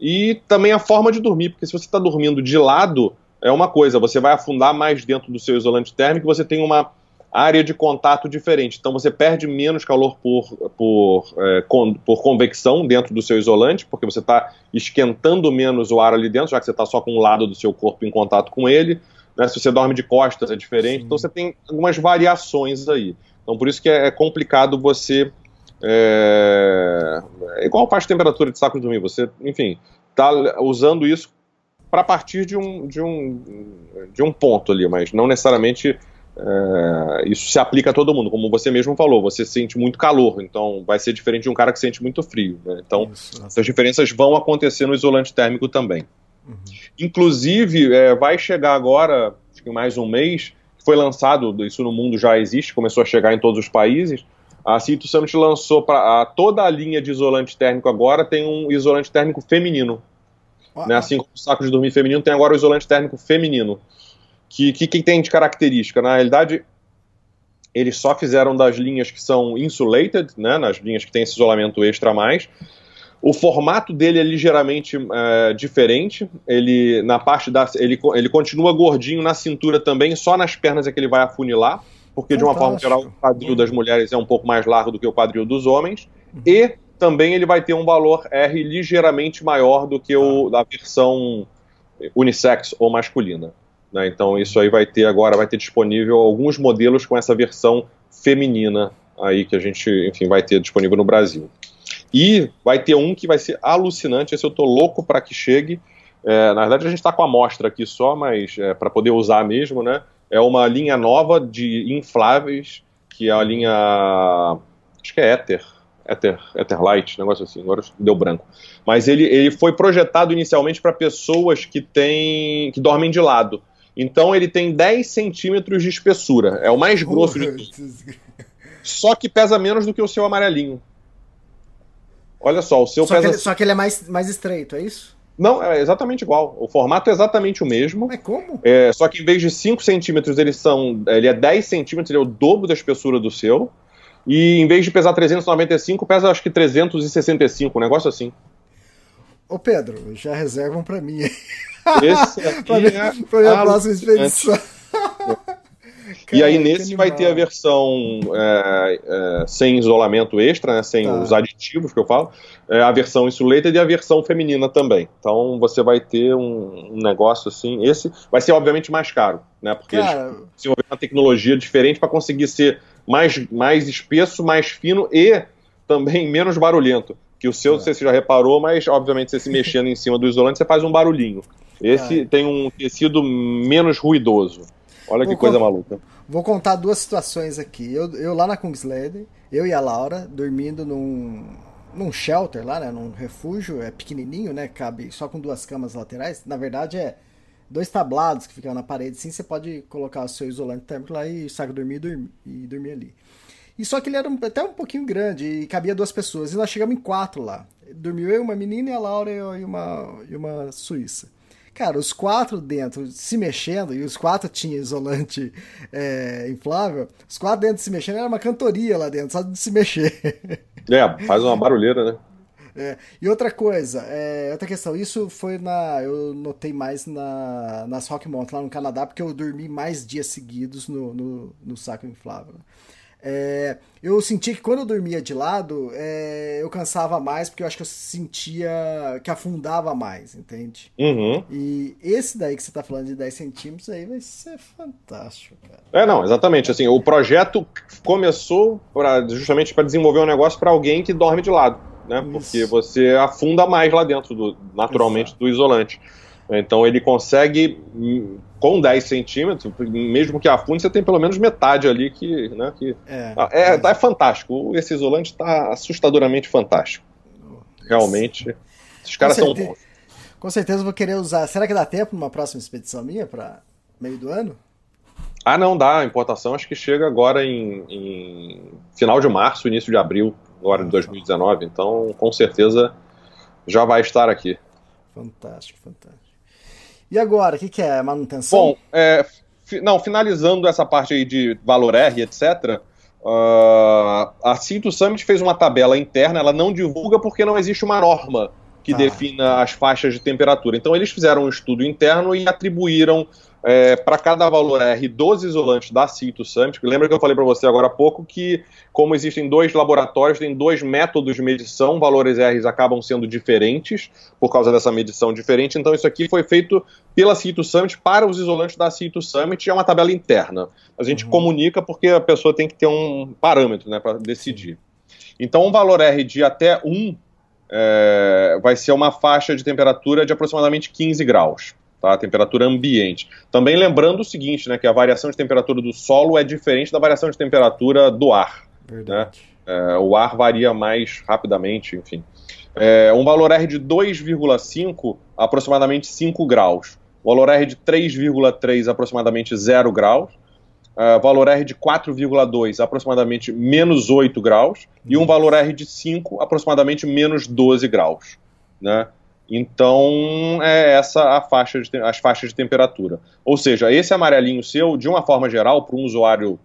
e também a forma de dormir, porque se você está dormindo de lado, é uma coisa, você vai afundar mais dentro do seu isolante térmico, você tem uma área de contato diferente, então você perde menos calor por, por, é, con, por convecção dentro do seu isolante, porque você está esquentando menos o ar ali dentro, já que você está só com um lado do seu corpo em contato com ele, né, se você dorme de costas é diferente, Sim. então você tem algumas variações aí. Então, por isso que é, é complicado você. É, é igual faz temperatura de saco de dormir. Você, enfim, está usando isso para partir de um, de, um, de um ponto ali, mas não necessariamente é, isso se aplica a todo mundo. Como você mesmo falou, você sente muito calor, então vai ser diferente de um cara que sente muito frio. Né? Então, isso. essas diferenças vão acontecer no isolante térmico também. Uhum. Inclusive, é, vai chegar agora, acho que mais um mês, foi lançado, isso no mundo já existe, começou a chegar em todos os países. A Cito Summit lançou para toda a linha de isolante térmico agora tem um isolante térmico feminino. Ah, né? Assim como o saco de dormir feminino, tem agora o isolante térmico feminino. Que, que, que tem de característica? Na realidade, eles só fizeram das linhas que são insulated, né, nas linhas que tem esse isolamento extra a mais, o formato dele é ligeiramente é, diferente. Ele na parte da ele, ele continua gordinho na cintura também, só nas pernas é que ele vai afunilar, porque de uma forma geral o quadril das mulheres é um pouco mais largo do que o quadril dos homens. Uhum. E também ele vai ter um valor R ligeiramente maior do que o da versão unissex ou masculina. Né? Então isso aí vai ter agora vai ter disponível alguns modelos com essa versão feminina aí que a gente enfim vai ter disponível no Brasil. E vai ter um que vai ser alucinante, esse eu tô louco para que chegue. É, na verdade, a gente está com a amostra aqui só, mas é, para poder usar mesmo, né? É uma linha nova de infláveis, que é a linha. Acho que é Ether. Ether, Etherlight, negócio assim, agora deu branco. Mas ele, ele foi projetado inicialmente para pessoas que têm. que dormem de lado. Então ele tem 10 centímetros de espessura. É o mais grosso de tudo. Só que pesa menos do que o seu amarelinho. Olha só, o seu só pesa. Que ele, só que ele é mais, mais estreito, é isso? Não, é exatamente igual. O formato é exatamente o mesmo. Mas como? É, só que em vez de 5 centímetros, eles são. Ele é 10 centímetros, ele é o dobro da espessura do seu. E em vez de pesar 395, pesa acho que 365, um negócio assim. Ô Pedro, já reservam para mim. Esse aqui pra, minha, é pra minha próxima expedição. E aí nesse vai ter a versão é, é, sem isolamento extra, né, sem tá. os aditivos que eu falo, é, a versão insulated e a versão feminina também. Então você vai ter um, um negócio assim. Esse vai ser obviamente mais caro, né? Porque Cara... eles desenvolveram uma tecnologia diferente para conseguir ser mais, mais espesso, mais fino e também menos barulhento. Que o seu, é. você já reparou, mas obviamente você se mexendo em cima do isolante, você faz um barulhinho. Esse tem um tecido menos ruidoso. Olha Vou que coisa maluca. Vou contar duas situações aqui. Eu, eu lá na Kungsleden, eu e a Laura, dormindo num, num shelter lá, né? Num refúgio, é pequenininho, né? Cabe só com duas camas laterais. Na verdade, é dois tablados que ficam na parede, assim, você pode colocar o seu isolante térmico lá e saco dormir e dormir, e dormir ali. E só que ele era até um pouquinho grande e cabia duas pessoas. E nós chegamos em quatro lá. Dormiu eu, uma menina e a Laura e uma, e uma suíça. Cara, os quatro dentro se mexendo, e os quatro tinham isolante é, inflável, os quatro dentro se mexendo, era uma cantoria lá dentro, só de se mexer. É, faz uma barulheira, né? É, e outra coisa, é, outra questão, isso foi na. Eu notei mais na, nas Rock Mountain lá no Canadá, porque eu dormi mais dias seguidos no, no, no saco inflável. É, eu senti que quando eu dormia de lado, é, eu cansava mais, porque eu acho que eu sentia que afundava mais, entende? Uhum. E esse daí que você tá falando de 10 centímetros aí vai ser fantástico, cara. É, não, exatamente. Assim, o projeto começou pra, justamente para desenvolver um negócio para alguém que dorme de lado, né? Isso. Porque você afunda mais lá dentro, do, naturalmente, Exato. do isolante. Então ele consegue, com 10 centímetros, mesmo que afunde, você tem pelo menos metade ali que. Né, que é, ah, é, é, é fantástico. Esse isolante está assustadoramente fantástico. Realmente. Esses caras são bons. Com certeza vou querer usar. Será que dá tempo numa próxima expedição minha para meio do ano? Ah, não dá. A importação acho que chega agora em, em final de março, início de abril, agora de 2019. Então, com certeza já vai estar aqui. Fantástico, fantástico. E agora, o que, que é? Manutenção? Bom, é, não, finalizando essa parte aí de valor R, etc., uh, a Cinto Summit fez uma tabela interna, ela não divulga porque não existe uma norma que ah. defina as faixas de temperatura. Então eles fizeram um estudo interno e atribuíram é, para cada valor R dos isolantes da Cito Summit. Lembra que eu falei para você agora há pouco que, como existem dois laboratórios, tem dois métodos de medição, valores R acabam sendo diferentes por causa dessa medição diferente. Então, isso aqui foi feito pela Cito Summit para os isolantes da Cito Summit. É uma tabela interna. A gente uhum. comunica porque a pessoa tem que ter um parâmetro né, para decidir. Então, um valor R de até 1 é, vai ser uma faixa de temperatura de aproximadamente 15 graus tá? A temperatura ambiente. Também lembrando o seguinte, né, que a variação de temperatura do solo é diferente da variação de temperatura do ar. Verdade. Né? É, o ar varia mais rapidamente, enfim. É, um valor R de 2,5, aproximadamente 5 graus. Valor R de 3,3, aproximadamente 0 graus. Uh, valor R de 4,2, aproximadamente menos 8 graus. E um valor R de 5, aproximadamente menos 12 graus. Né? Então, é essa a faixa de, as faixas de temperatura. Ou seja, esse amarelinho seu, de uma forma geral, para um usuário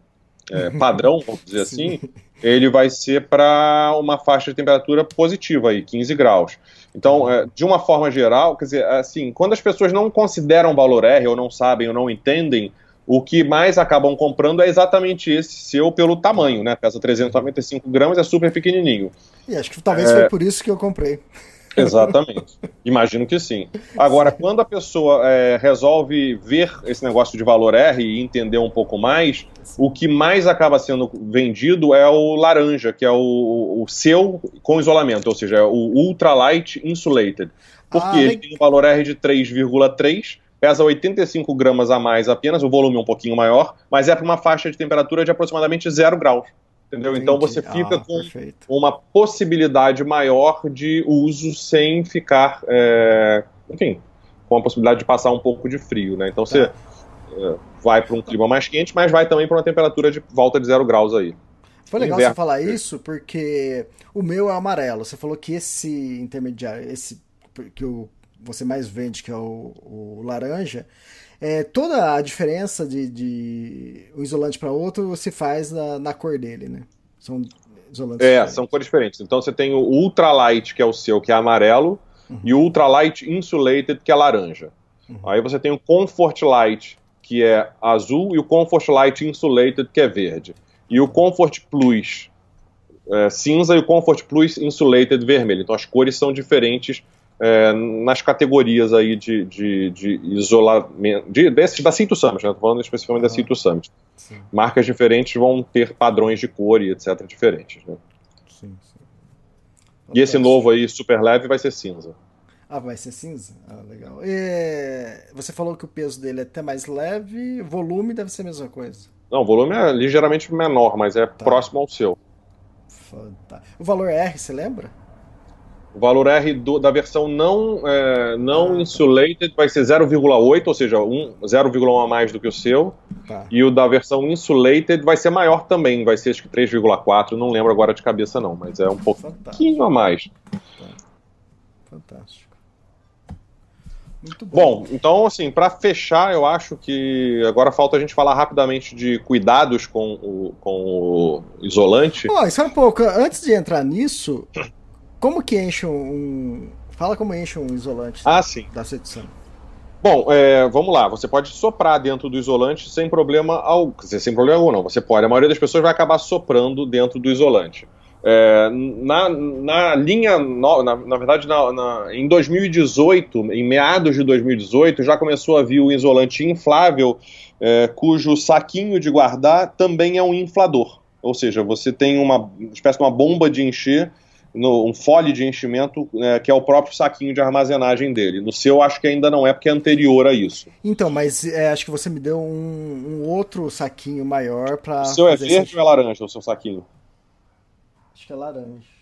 é, padrão, vamos dizer assim, ele vai ser para uma faixa de temperatura positiva, aí, 15 graus. Então, é, de uma forma geral, quer dizer, assim, quando as pessoas não consideram valor R, ou não sabem, ou não entendem, o que mais acabam comprando é exatamente esse seu pelo tamanho, né? Pesa 395 gramas, é super pequenininho. E acho que talvez é... foi por isso que eu comprei. Exatamente. Imagino que sim. Agora, quando a pessoa é, resolve ver esse negócio de valor R e entender um pouco mais, o que mais acaba sendo vendido é o laranja, que é o, o seu com isolamento, ou seja, é o ultralight insulated. Porque ah, ele tem um valor R de 3,3 pesa 85 gramas a mais apenas, o volume é um pouquinho maior, mas é para uma faixa de temperatura de aproximadamente 0 graus entendeu? Então você fica ah, com perfeito. uma possibilidade maior de uso sem ficar, é, enfim, com a possibilidade de passar um pouco de frio, né? Então você tá. é, vai para um clima mais quente, mas vai também para uma temperatura de volta de zero graus aí. Foi legal Inverno. você falar isso, porque o meu é amarelo. Você falou que esse intermediário, esse que o, você mais vende, que é o, o laranja, é, toda a diferença de, de um isolante para outro se faz na, na, cor dele, né? São isolantes. É, diferentes. são cores diferentes. Então você tem o ultralight, que é o seu, que é amarelo, uhum. e o ultralight insulated, que é laranja. Uhum. Aí você tem o comfort light, que é azul, e o Comfort Light Insulated, que é verde. E o Comfort Plus é, cinza e o Comfort Plus Insulated vermelho. Então as cores são diferentes é, nas categorias aí de, de, de isolamento, de, desse, da Cinto Summit, né? falando especificamente da Cinto Summit. Sim. Marcas diferentes vão ter padrões de cor e etc. diferentes. Né? Sim, sim. E esse novo aí, super leve, vai ser cinza. Ah, vai ser cinza? Ah, legal. E você falou que o peso dele é até mais leve, volume deve ser a mesma coisa. Não, o volume é ligeiramente menor, mas é tá. próximo ao seu. Fantástico. O valor R, você lembra? O valor R do, da versão não, é, não ah, insulated vai ser 0,8, ou seja, um, 0,1 a mais do que o seu. Tá. E o da versão insulated vai ser maior também, vai ser acho que 3,4, não lembro agora de cabeça não, mas é um pouquinho a mais. Fantástico. Muito bom. bom, então, assim, para fechar, eu acho que agora falta a gente falar rapidamente de cuidados com o, com o isolante. Pô, só um pouco, antes de entrar nisso, como que enche um. Fala como enche um isolante ah, sim. da sedição. Bom, é, vamos lá. Você pode soprar dentro do isolante sem problema algum. Sem problema algum, não. Você pode. A maioria das pessoas vai acabar soprando dentro do isolante. É, na, na linha, na, na verdade, na, na, em 2018, em meados de 2018, já começou a vir o isolante inflável, é, cujo saquinho de guardar também é um inflador. Ou seja, você tem uma espécie de uma bomba de encher, no, um fole de enchimento, é, que é o próprio saquinho de armazenagem dele. No seu, acho que ainda não é, porque é anterior a isso. Então, mas é, acho que você me deu um, um outro saquinho maior para. O seu é verde esse... ou é laranja, o seu saquinho? Acho que é laranja.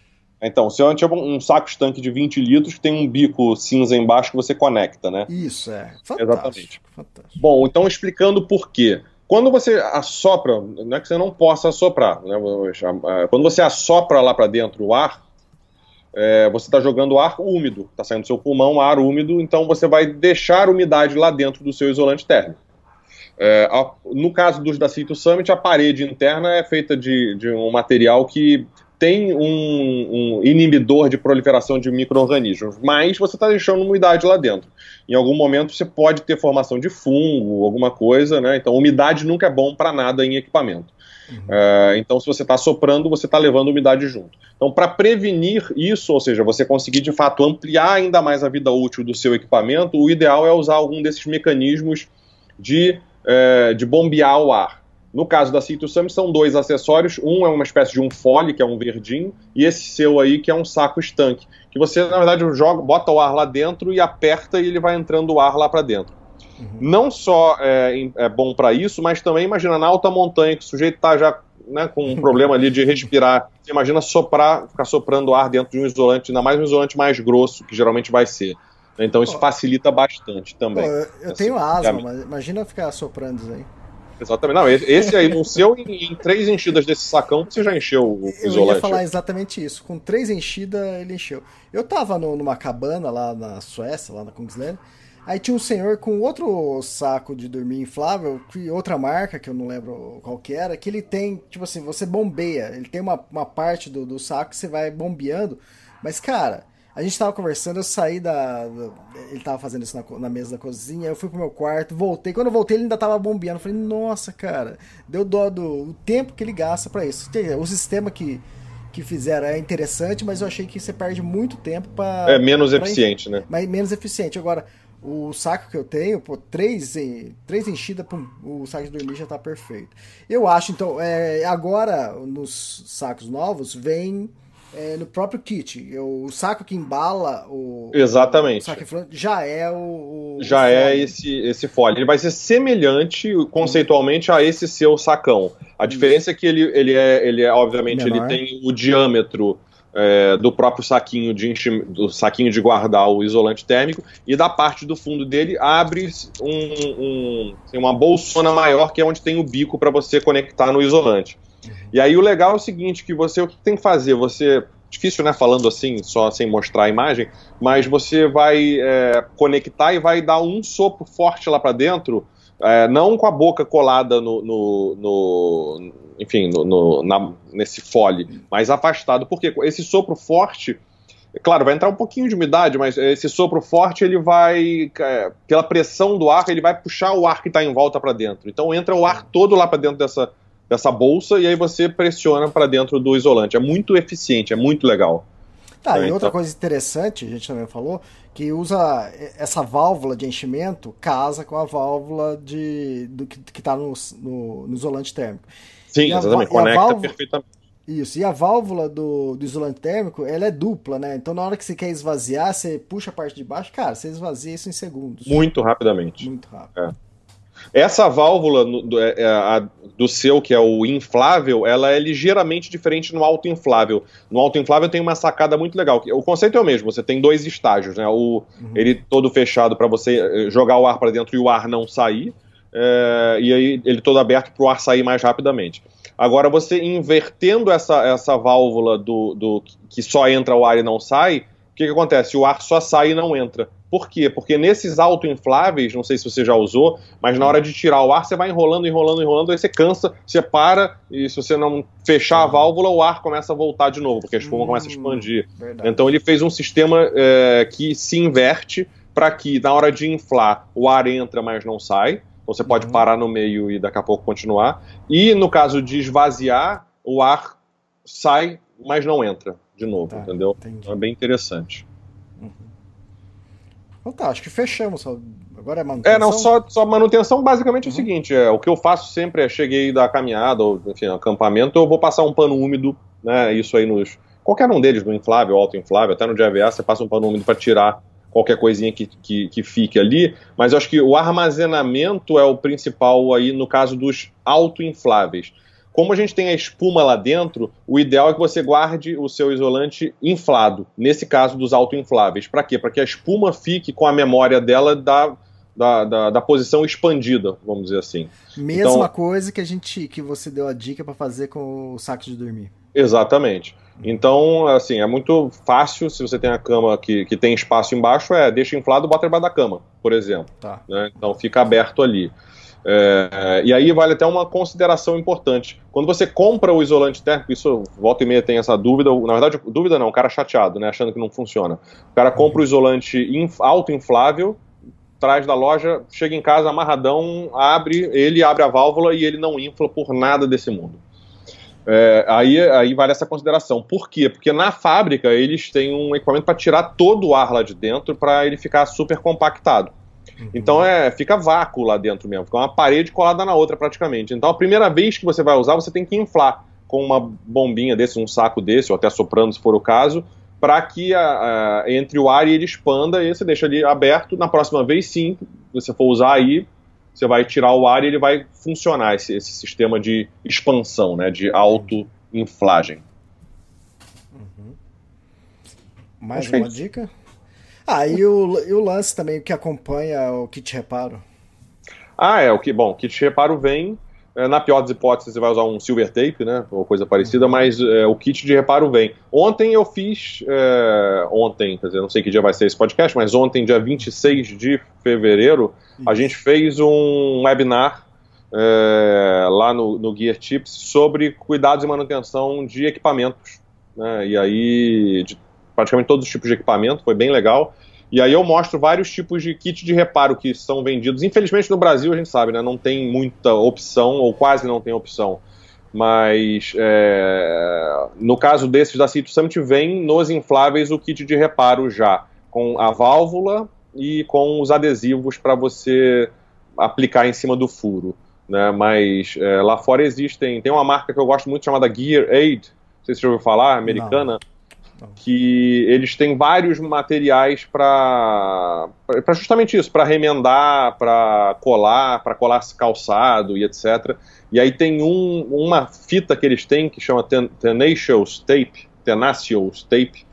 Então, se eu tiver um saco estanque de 20 litros que tem um bico cinza embaixo que você conecta, né? Isso, é. Fantástico, Exatamente. Fantástico. Bom, então explicando por quê. Quando você assopra, não é que você não possa assoprar, né? quando você assopra lá para dentro o ar, é, você está jogando ar úmido, está saindo do seu pulmão ar úmido, então você vai deixar umidade lá dentro do seu isolante térmico. É, a, no caso dos da Cito Summit, a parede interna é feita de, de um material que tem um, um inibidor de proliferação de micro-organismos, mas você está deixando umidade lá dentro. Em algum momento você pode ter formação de fungo, alguma coisa, né? Então, umidade nunca é bom para nada em equipamento. Uhum. É, então, se você está soprando, você está levando umidade junto. Então, para prevenir isso, ou seja, você conseguir de fato ampliar ainda mais a vida útil do seu equipamento, o ideal é usar algum desses mecanismos de, é, de bombear o ar. No caso da Cito Summit, são dois acessórios. Um é uma espécie de um fole, que é um verdinho, e esse seu aí, que é um saco estanque. Que você, na verdade, joga, bota o ar lá dentro e aperta e ele vai entrando o ar lá para dentro. Uhum. Não só é, é bom para isso, mas também, imagina, na alta montanha, que o sujeito está já né, com um problema ali de respirar. Você imagina soprar, ficar soprando ar dentro de um isolante, ainda mais um isolante mais grosso, que geralmente vai ser. Então isso facilita bastante também. Eu, eu tenho asma, mas imagina ficar soprando isso aí. Exatamente. Não, esse aí, no seu, em, em, três enchidas desse sacão, você já encheu o isolante. Eu ia falar exatamente isso. Com três enchidas, ele encheu. Eu tava no, numa cabana lá na Suécia, lá na Kungsleden, Aí tinha um senhor com outro saco de dormir inflável, que outra marca, que eu não lembro qual que era, que ele tem, tipo assim, você bombeia. Ele tem uma, uma parte do, do saco que você vai bombeando. Mas, cara, a gente tava conversando, eu saí da. Ele tava fazendo isso na, na, mesa da cozinha, eu fui pro meu quarto, voltei. Quando eu voltei, ele ainda tava bombeando. Eu falei, nossa, cara, deu dó do o tempo que ele gasta para isso. O sistema que, que fizeram é interessante, mas eu achei que você perde muito tempo para. É menos pra, eficiente, né? Mas menos eficiente. Agora, o saco que eu tenho, pô, três, três enchidas, pum, o saco de dormir já tá perfeito. Eu acho, então, é, agora nos sacos novos vem é, no próprio kit. O saco que embala o. Exatamente. O saco já é o. o já o é esse, esse fole. Ele vai ser semelhante conceitualmente a esse seu sacão. A diferença é que ele, ele, é, ele é, obviamente, ele tem o diâmetro. É, do próprio saquinho de do saquinho de guardar o isolante térmico e da parte do fundo dele abre um, um, uma bolsona maior que é onde tem o bico para você conectar no isolante. E aí o legal é o seguinte, que você o que tem que fazer? Você difícil, né, falando assim, só sem mostrar a imagem, mas você vai é, conectar e vai dar um sopro forte lá para dentro, é, não com a boca colada no, no, no enfim, no, no na, nesse fole, mas afastado, porque esse sopro forte Claro, vai entrar um pouquinho de umidade, mas esse sopro forte ele vai, é, pela pressão do ar, ele vai puxar o ar que está em volta para dentro. Então entra o ar todo lá para dentro dessa, dessa bolsa e aí você pressiona para dentro do isolante. É muito eficiente, é muito legal. Tá, e outra então coisa interessante, a gente também falou, que usa essa válvula de enchimento casa com a válvula de, do, que está no, no, no, isolante térmico. Sim, exatamente, conecta válvula, perfeitamente. Isso, e a válvula do, do isolante térmico, ela é dupla, né? Então na hora que você quer esvaziar, você puxa a parte de baixo, cara, você esvazia isso em segundos. Muito rapidamente. Muito rápido. É. Essa válvula do, é, é, a, do seu, que é o inflável, ela é ligeiramente diferente no autoinflável. No autoinflável tem uma sacada muito legal. O conceito é o mesmo, você tem dois estágios, né? O, uhum. Ele todo fechado para você eh, jogar o ar para dentro e o ar não sair, é, e aí ele todo aberto para o ar sair mais rapidamente. Agora, você invertendo essa, essa válvula do, do que só entra o ar e não sai, o que, que acontece? O ar só sai e não entra. Por quê? Porque nesses autoinfláveis, não sei se você já usou, mas na hora de tirar o ar, você vai enrolando, enrolando, enrolando, aí você cansa, você para, e se você não fechar a válvula, o ar começa a voltar de novo, porque a espuma hum, começa a expandir. Verdade. Então ele fez um sistema é, que se inverte para que na hora de inflar o ar entra, mas não sai. Então você pode uhum. parar no meio e daqui a pouco continuar. E no caso de esvaziar, o ar sai, mas não entra de novo, tá, entendeu? Entendi. Então é bem interessante. Uhum. Então tá, acho que fechamos. Agora é manutenção? É, não, só, só manutenção basicamente uhum. é o uhum. seguinte, é, o que eu faço sempre é, cheguei da caminhada, ou enfim, acampamento, eu vou passar um pano úmido, né, isso aí nos... Qualquer um deles, no inflável, alto inflável, até no de AVA, você passa um pano úmido para tirar qualquer coisinha que, que, que, fique ali, mas eu acho que o armazenamento é o principal aí no caso dos autoinfláveis. Como a gente tem a espuma lá dentro, o ideal é que você guarde o seu isolante inflado, nesse caso dos autoinfláveis. Para quê? Para que a espuma fique com a memória dela da, da, da, da, posição expandida, vamos dizer assim. Mesma então, coisa que a gente que você deu a dica para fazer com o saco de dormir. Exatamente. Então, assim, é muito fácil, se você tem a cama que, que tem espaço embaixo, é deixa inflado, bota embaixo da cama, por exemplo. Tá. Né? Então fica aberto ali. É, e aí vale até uma consideração importante. Quando você compra o isolante térmico, isso volta e meia tem essa dúvida, na verdade, dúvida não, o cara chateado, né, achando que não funciona. O cara compra o isolante autoinflável, traz da loja, chega em casa amarradão, abre, ele abre a válvula e ele não infla por nada desse mundo. É, aí, aí vale essa consideração. Por quê? Porque na fábrica eles têm um equipamento para tirar todo o ar lá de dentro para ele ficar super compactado. Uhum. Então é, fica vácuo lá dentro mesmo, fica uma parede colada na outra praticamente. Então a primeira vez que você vai usar, você tem que inflar com uma bombinha desse, um saco desse, ou até soprando se for o caso, para que a, a, entre o ar e ele expanda e você deixa ali aberto. Na próxima vez, sim, se você for usar aí, você vai tirar o ar e ele vai funcionar, esse, esse sistema de expansão, né, de auto-inflagem. Uhum. Mais Acho uma dica? Ah, e o, e o lance também que acompanha o kit reparo? Ah, é, o que, bom, o kit reparo vem na pior das hipóteses, você vai usar um silver tape, né? Ou coisa parecida, mas é, o kit de reparo vem. Ontem eu fiz. É, ontem, quer dizer, não sei que dia vai ser esse podcast, mas ontem, dia 26 de fevereiro, a gente fez um webinar é, lá no, no Gear Tips sobre cuidados e manutenção de equipamentos. Né? E aí, de praticamente todos os tipos de equipamento, foi bem legal. E aí eu mostro vários tipos de kit de reparo que são vendidos. Infelizmente no Brasil a gente sabe, né, não tem muita opção, ou quase não tem opção. Mas é, no caso desses da Cito Summit, vem nos infláveis o kit de reparo já, com a válvula e com os adesivos para você aplicar em cima do furo. Né? Mas é, lá fora existem. Tem uma marca que eu gosto muito chamada Gear Aid, não sei se você já ouviu falar, americana. Não que eles têm vários materiais para justamente isso, para remendar, para colar, para colar calçado e etc. E aí tem um, uma fita que eles têm que chama ten, Tenacious Tape, Tenacious Tape,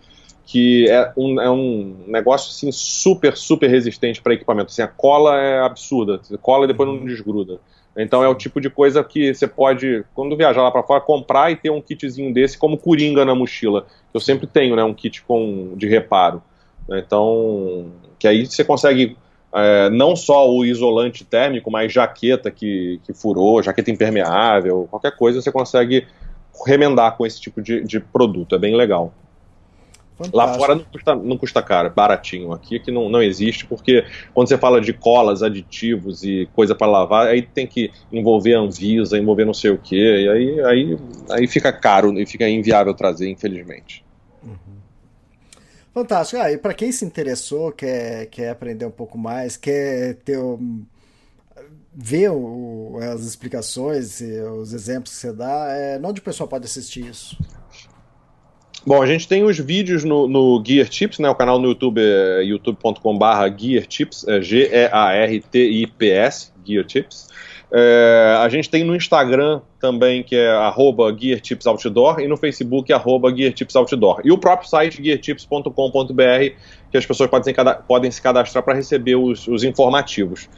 que é um, é um negócio assim super, super resistente para equipamento. Assim, a cola é absurda, cola e depois não desgruda. Então é o tipo de coisa que você pode, quando viajar lá para fora, comprar e ter um kitzinho desse como coringa na mochila. Eu sempre tenho, né, um kit com de reparo. Então, que aí você consegue é, não só o isolante térmico, mas jaqueta que, que furou, jaqueta impermeável, qualquer coisa você consegue remendar com esse tipo de, de produto. É bem legal. Fantástico. Lá fora não custa, não custa caro, baratinho. Aqui é que não, não existe, porque quando você fala de colas, aditivos e coisa para lavar, aí tem que envolver Anvisa, envolver não sei o que, e aí, aí, aí fica caro e fica inviável trazer, infelizmente. Uhum. Fantástico. Ah, e para quem se interessou, quer, quer aprender um pouco mais, quer ter um, ver o, as explicações e os exemplos que você dá, é, onde o pessoal pode assistir isso? Bom, a gente tem os vídeos no, no Gear Tips, né? O canal no YouTube é youtube.com.br Gear Tips, é G-E-A-R-T-I-P-S, Gear Tips. É, a gente tem no Instagram também, que é arroba GearTipsOutdoor, e no Facebook, arroba GearTipsOutdoor. E o próprio site, geartips.com.br, que as pessoas podem se, podem se cadastrar para receber os, os informativos.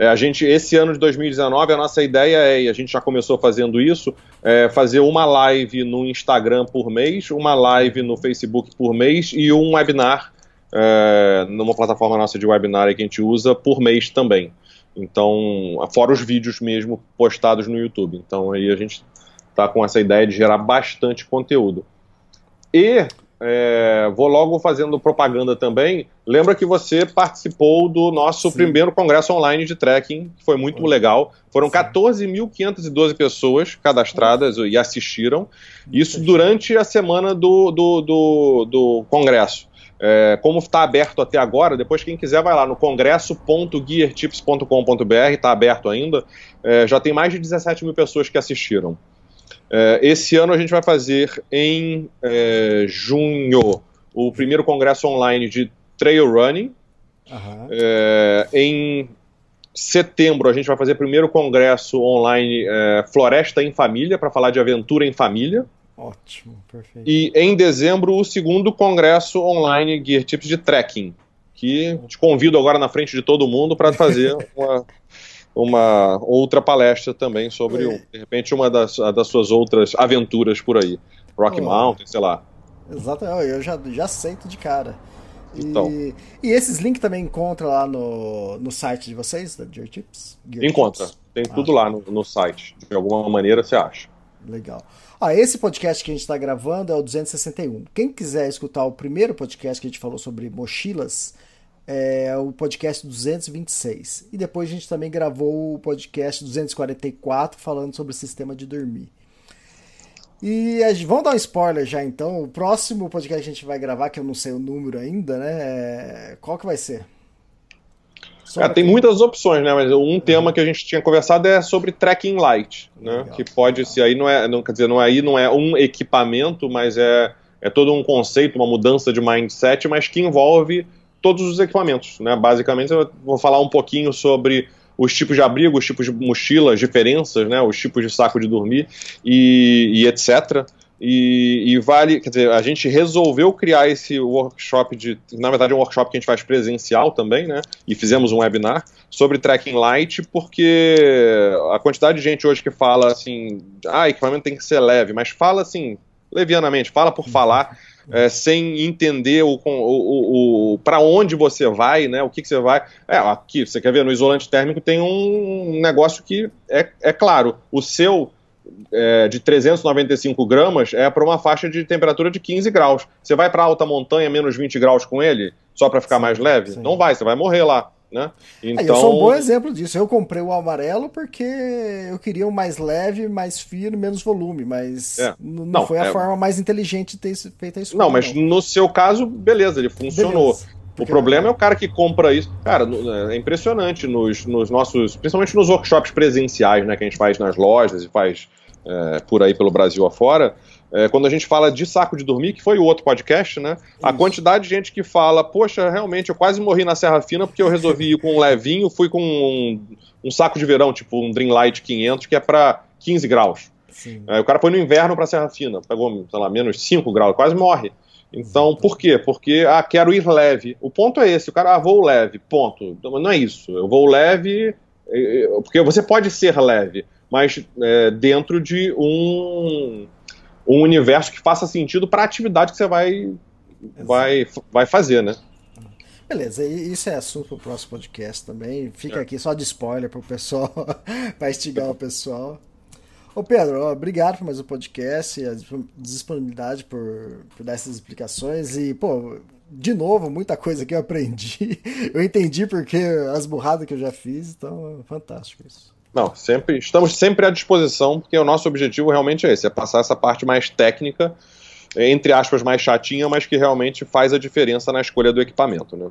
É, a gente, esse ano de 2019, a nossa ideia é, e a gente já começou fazendo isso, é fazer uma live no Instagram por mês, uma live no Facebook por mês e um webinar é, numa plataforma nossa de webinar que a gente usa por mês também. Então, fora os vídeos mesmo postados no YouTube. Então aí a gente está com essa ideia de gerar bastante conteúdo. E é, vou logo fazendo propaganda também. Lembra que você participou do nosso Sim. primeiro congresso online de trekking, que foi muito legal. Foram 14.512 pessoas cadastradas e assistiram. Isso durante a semana do, do, do, do congresso. É, como está aberto até agora, depois quem quiser vai lá no congresso.geartips.com.br, está aberto ainda. É, já tem mais de 17 mil pessoas que assistiram. É, esse ano a gente vai fazer em é, junho o primeiro congresso online de trail running. Uhum. Em setembro a gente vai fazer o primeiro congresso online Floresta em Família, para falar de aventura em família. Ótimo, perfeito. E em dezembro o segundo congresso online Gear Tips de trekking, que te convido agora na frente de todo mundo para fazer uma uma outra palestra também sobre, é. de repente, uma das, das suas outras aventuras por aí. Rock oh. Mountain, sei lá. Exatamente, eu já, já aceito de cara. E, então. e esses links também encontra lá no, no site de vocês, da Gear Tips? Gear encontra, Tips. tem ah. tudo lá no, no site. De alguma maneira você acha. Legal. Ah, esse podcast que a gente está gravando é o 261. Quem quiser escutar o primeiro podcast que a gente falou sobre mochilas, é o podcast 226. E depois a gente também gravou o podcast 244 falando sobre o sistema de dormir. E vamos dar um spoiler já então. O próximo podcast que a gente vai gravar, que eu não sei o número ainda, né? É, qual que vai ser? É, tem muitas opções, né? Mas um tema que a gente tinha conversado é sobre tracking light, né? Legal, que pode legal. ser aí não é, não quer dizer, não é aí não é um equipamento, mas é é todo um conceito, uma mudança de mindset, mas que envolve todos os equipamentos. Né? Basicamente, eu vou falar um pouquinho sobre os tipos de abrigo, os tipos de mochila, as diferenças, né? os tipos de saco de dormir e, e etc. E, e, vale, quer dizer, a gente resolveu criar esse workshop de, na verdade é um workshop que a gente faz presencial também, né? E fizemos um webinar sobre tracking light, porque a quantidade de gente hoje que fala assim, ah, equipamento tem que ser leve, mas fala assim, levianamente, fala por falar, é, sem entender o, o, o, o para onde você vai, né? O que, que você vai. É, aqui, você quer ver, no isolante térmico tem um negócio que é, é claro, o seu é, de 395 gramas é para uma faixa de temperatura de 15 graus. Você vai para alta montanha, menos 20 graus com ele, só para ficar sim, mais leve? Sim. Não vai, você vai morrer lá. Né? Então... eu sou um bom exemplo disso. Eu comprei o amarelo porque eu queria um mais leve, mais fino, menos volume, mas é. não, não, foi a é... forma mais inteligente de ter feito a escolha. Não, mas não. no seu caso, beleza, ele funcionou. Beleza. O problema é o cara que compra isso. Cara, é impressionante nos, nos nossos. Principalmente nos workshops presenciais, né? Que a gente faz nas lojas e faz é, por aí pelo Brasil afora. É, quando a gente fala de saco de dormir, que foi o outro podcast, né? Isso. A quantidade de gente que fala, poxa, realmente, eu quase morri na Serra Fina porque eu resolvi ir com um levinho, fui com um, um saco de verão, tipo um Dreamlight 500, que é para 15 graus. É, o cara foi no inverno para Serra Fina, pegou, sei lá, menos 5 graus, quase morre. Então, por quê? Porque, ah, quero ir leve. O ponto é esse, o cara, ah, vou leve, ponto. Não é isso, eu vou leve, porque você pode ser leve, mas é, dentro de um um universo que faça sentido para a atividade que você vai, vai, vai fazer, né? Beleza, isso é assunto para o próximo podcast também. Fica é. aqui só de spoiler para o pessoal, para instigar o pessoal. Ô Pedro, obrigado por mais um podcast, a disponibilidade por, por dar essas explicações e, pô, de novo, muita coisa que eu aprendi. Eu entendi porque as burradas que eu já fiz, então é fantástico isso. Não, sempre, estamos sempre à disposição, porque o nosso objetivo realmente é esse, é passar essa parte mais técnica, entre aspas, mais chatinha, mas que realmente faz a diferença na escolha do equipamento, né?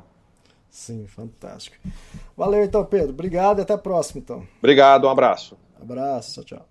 Sim, fantástico. Valeu então, Pedro. Obrigado e até a próxima, então. Obrigado, um abraço. Abraço, tchau, tchau.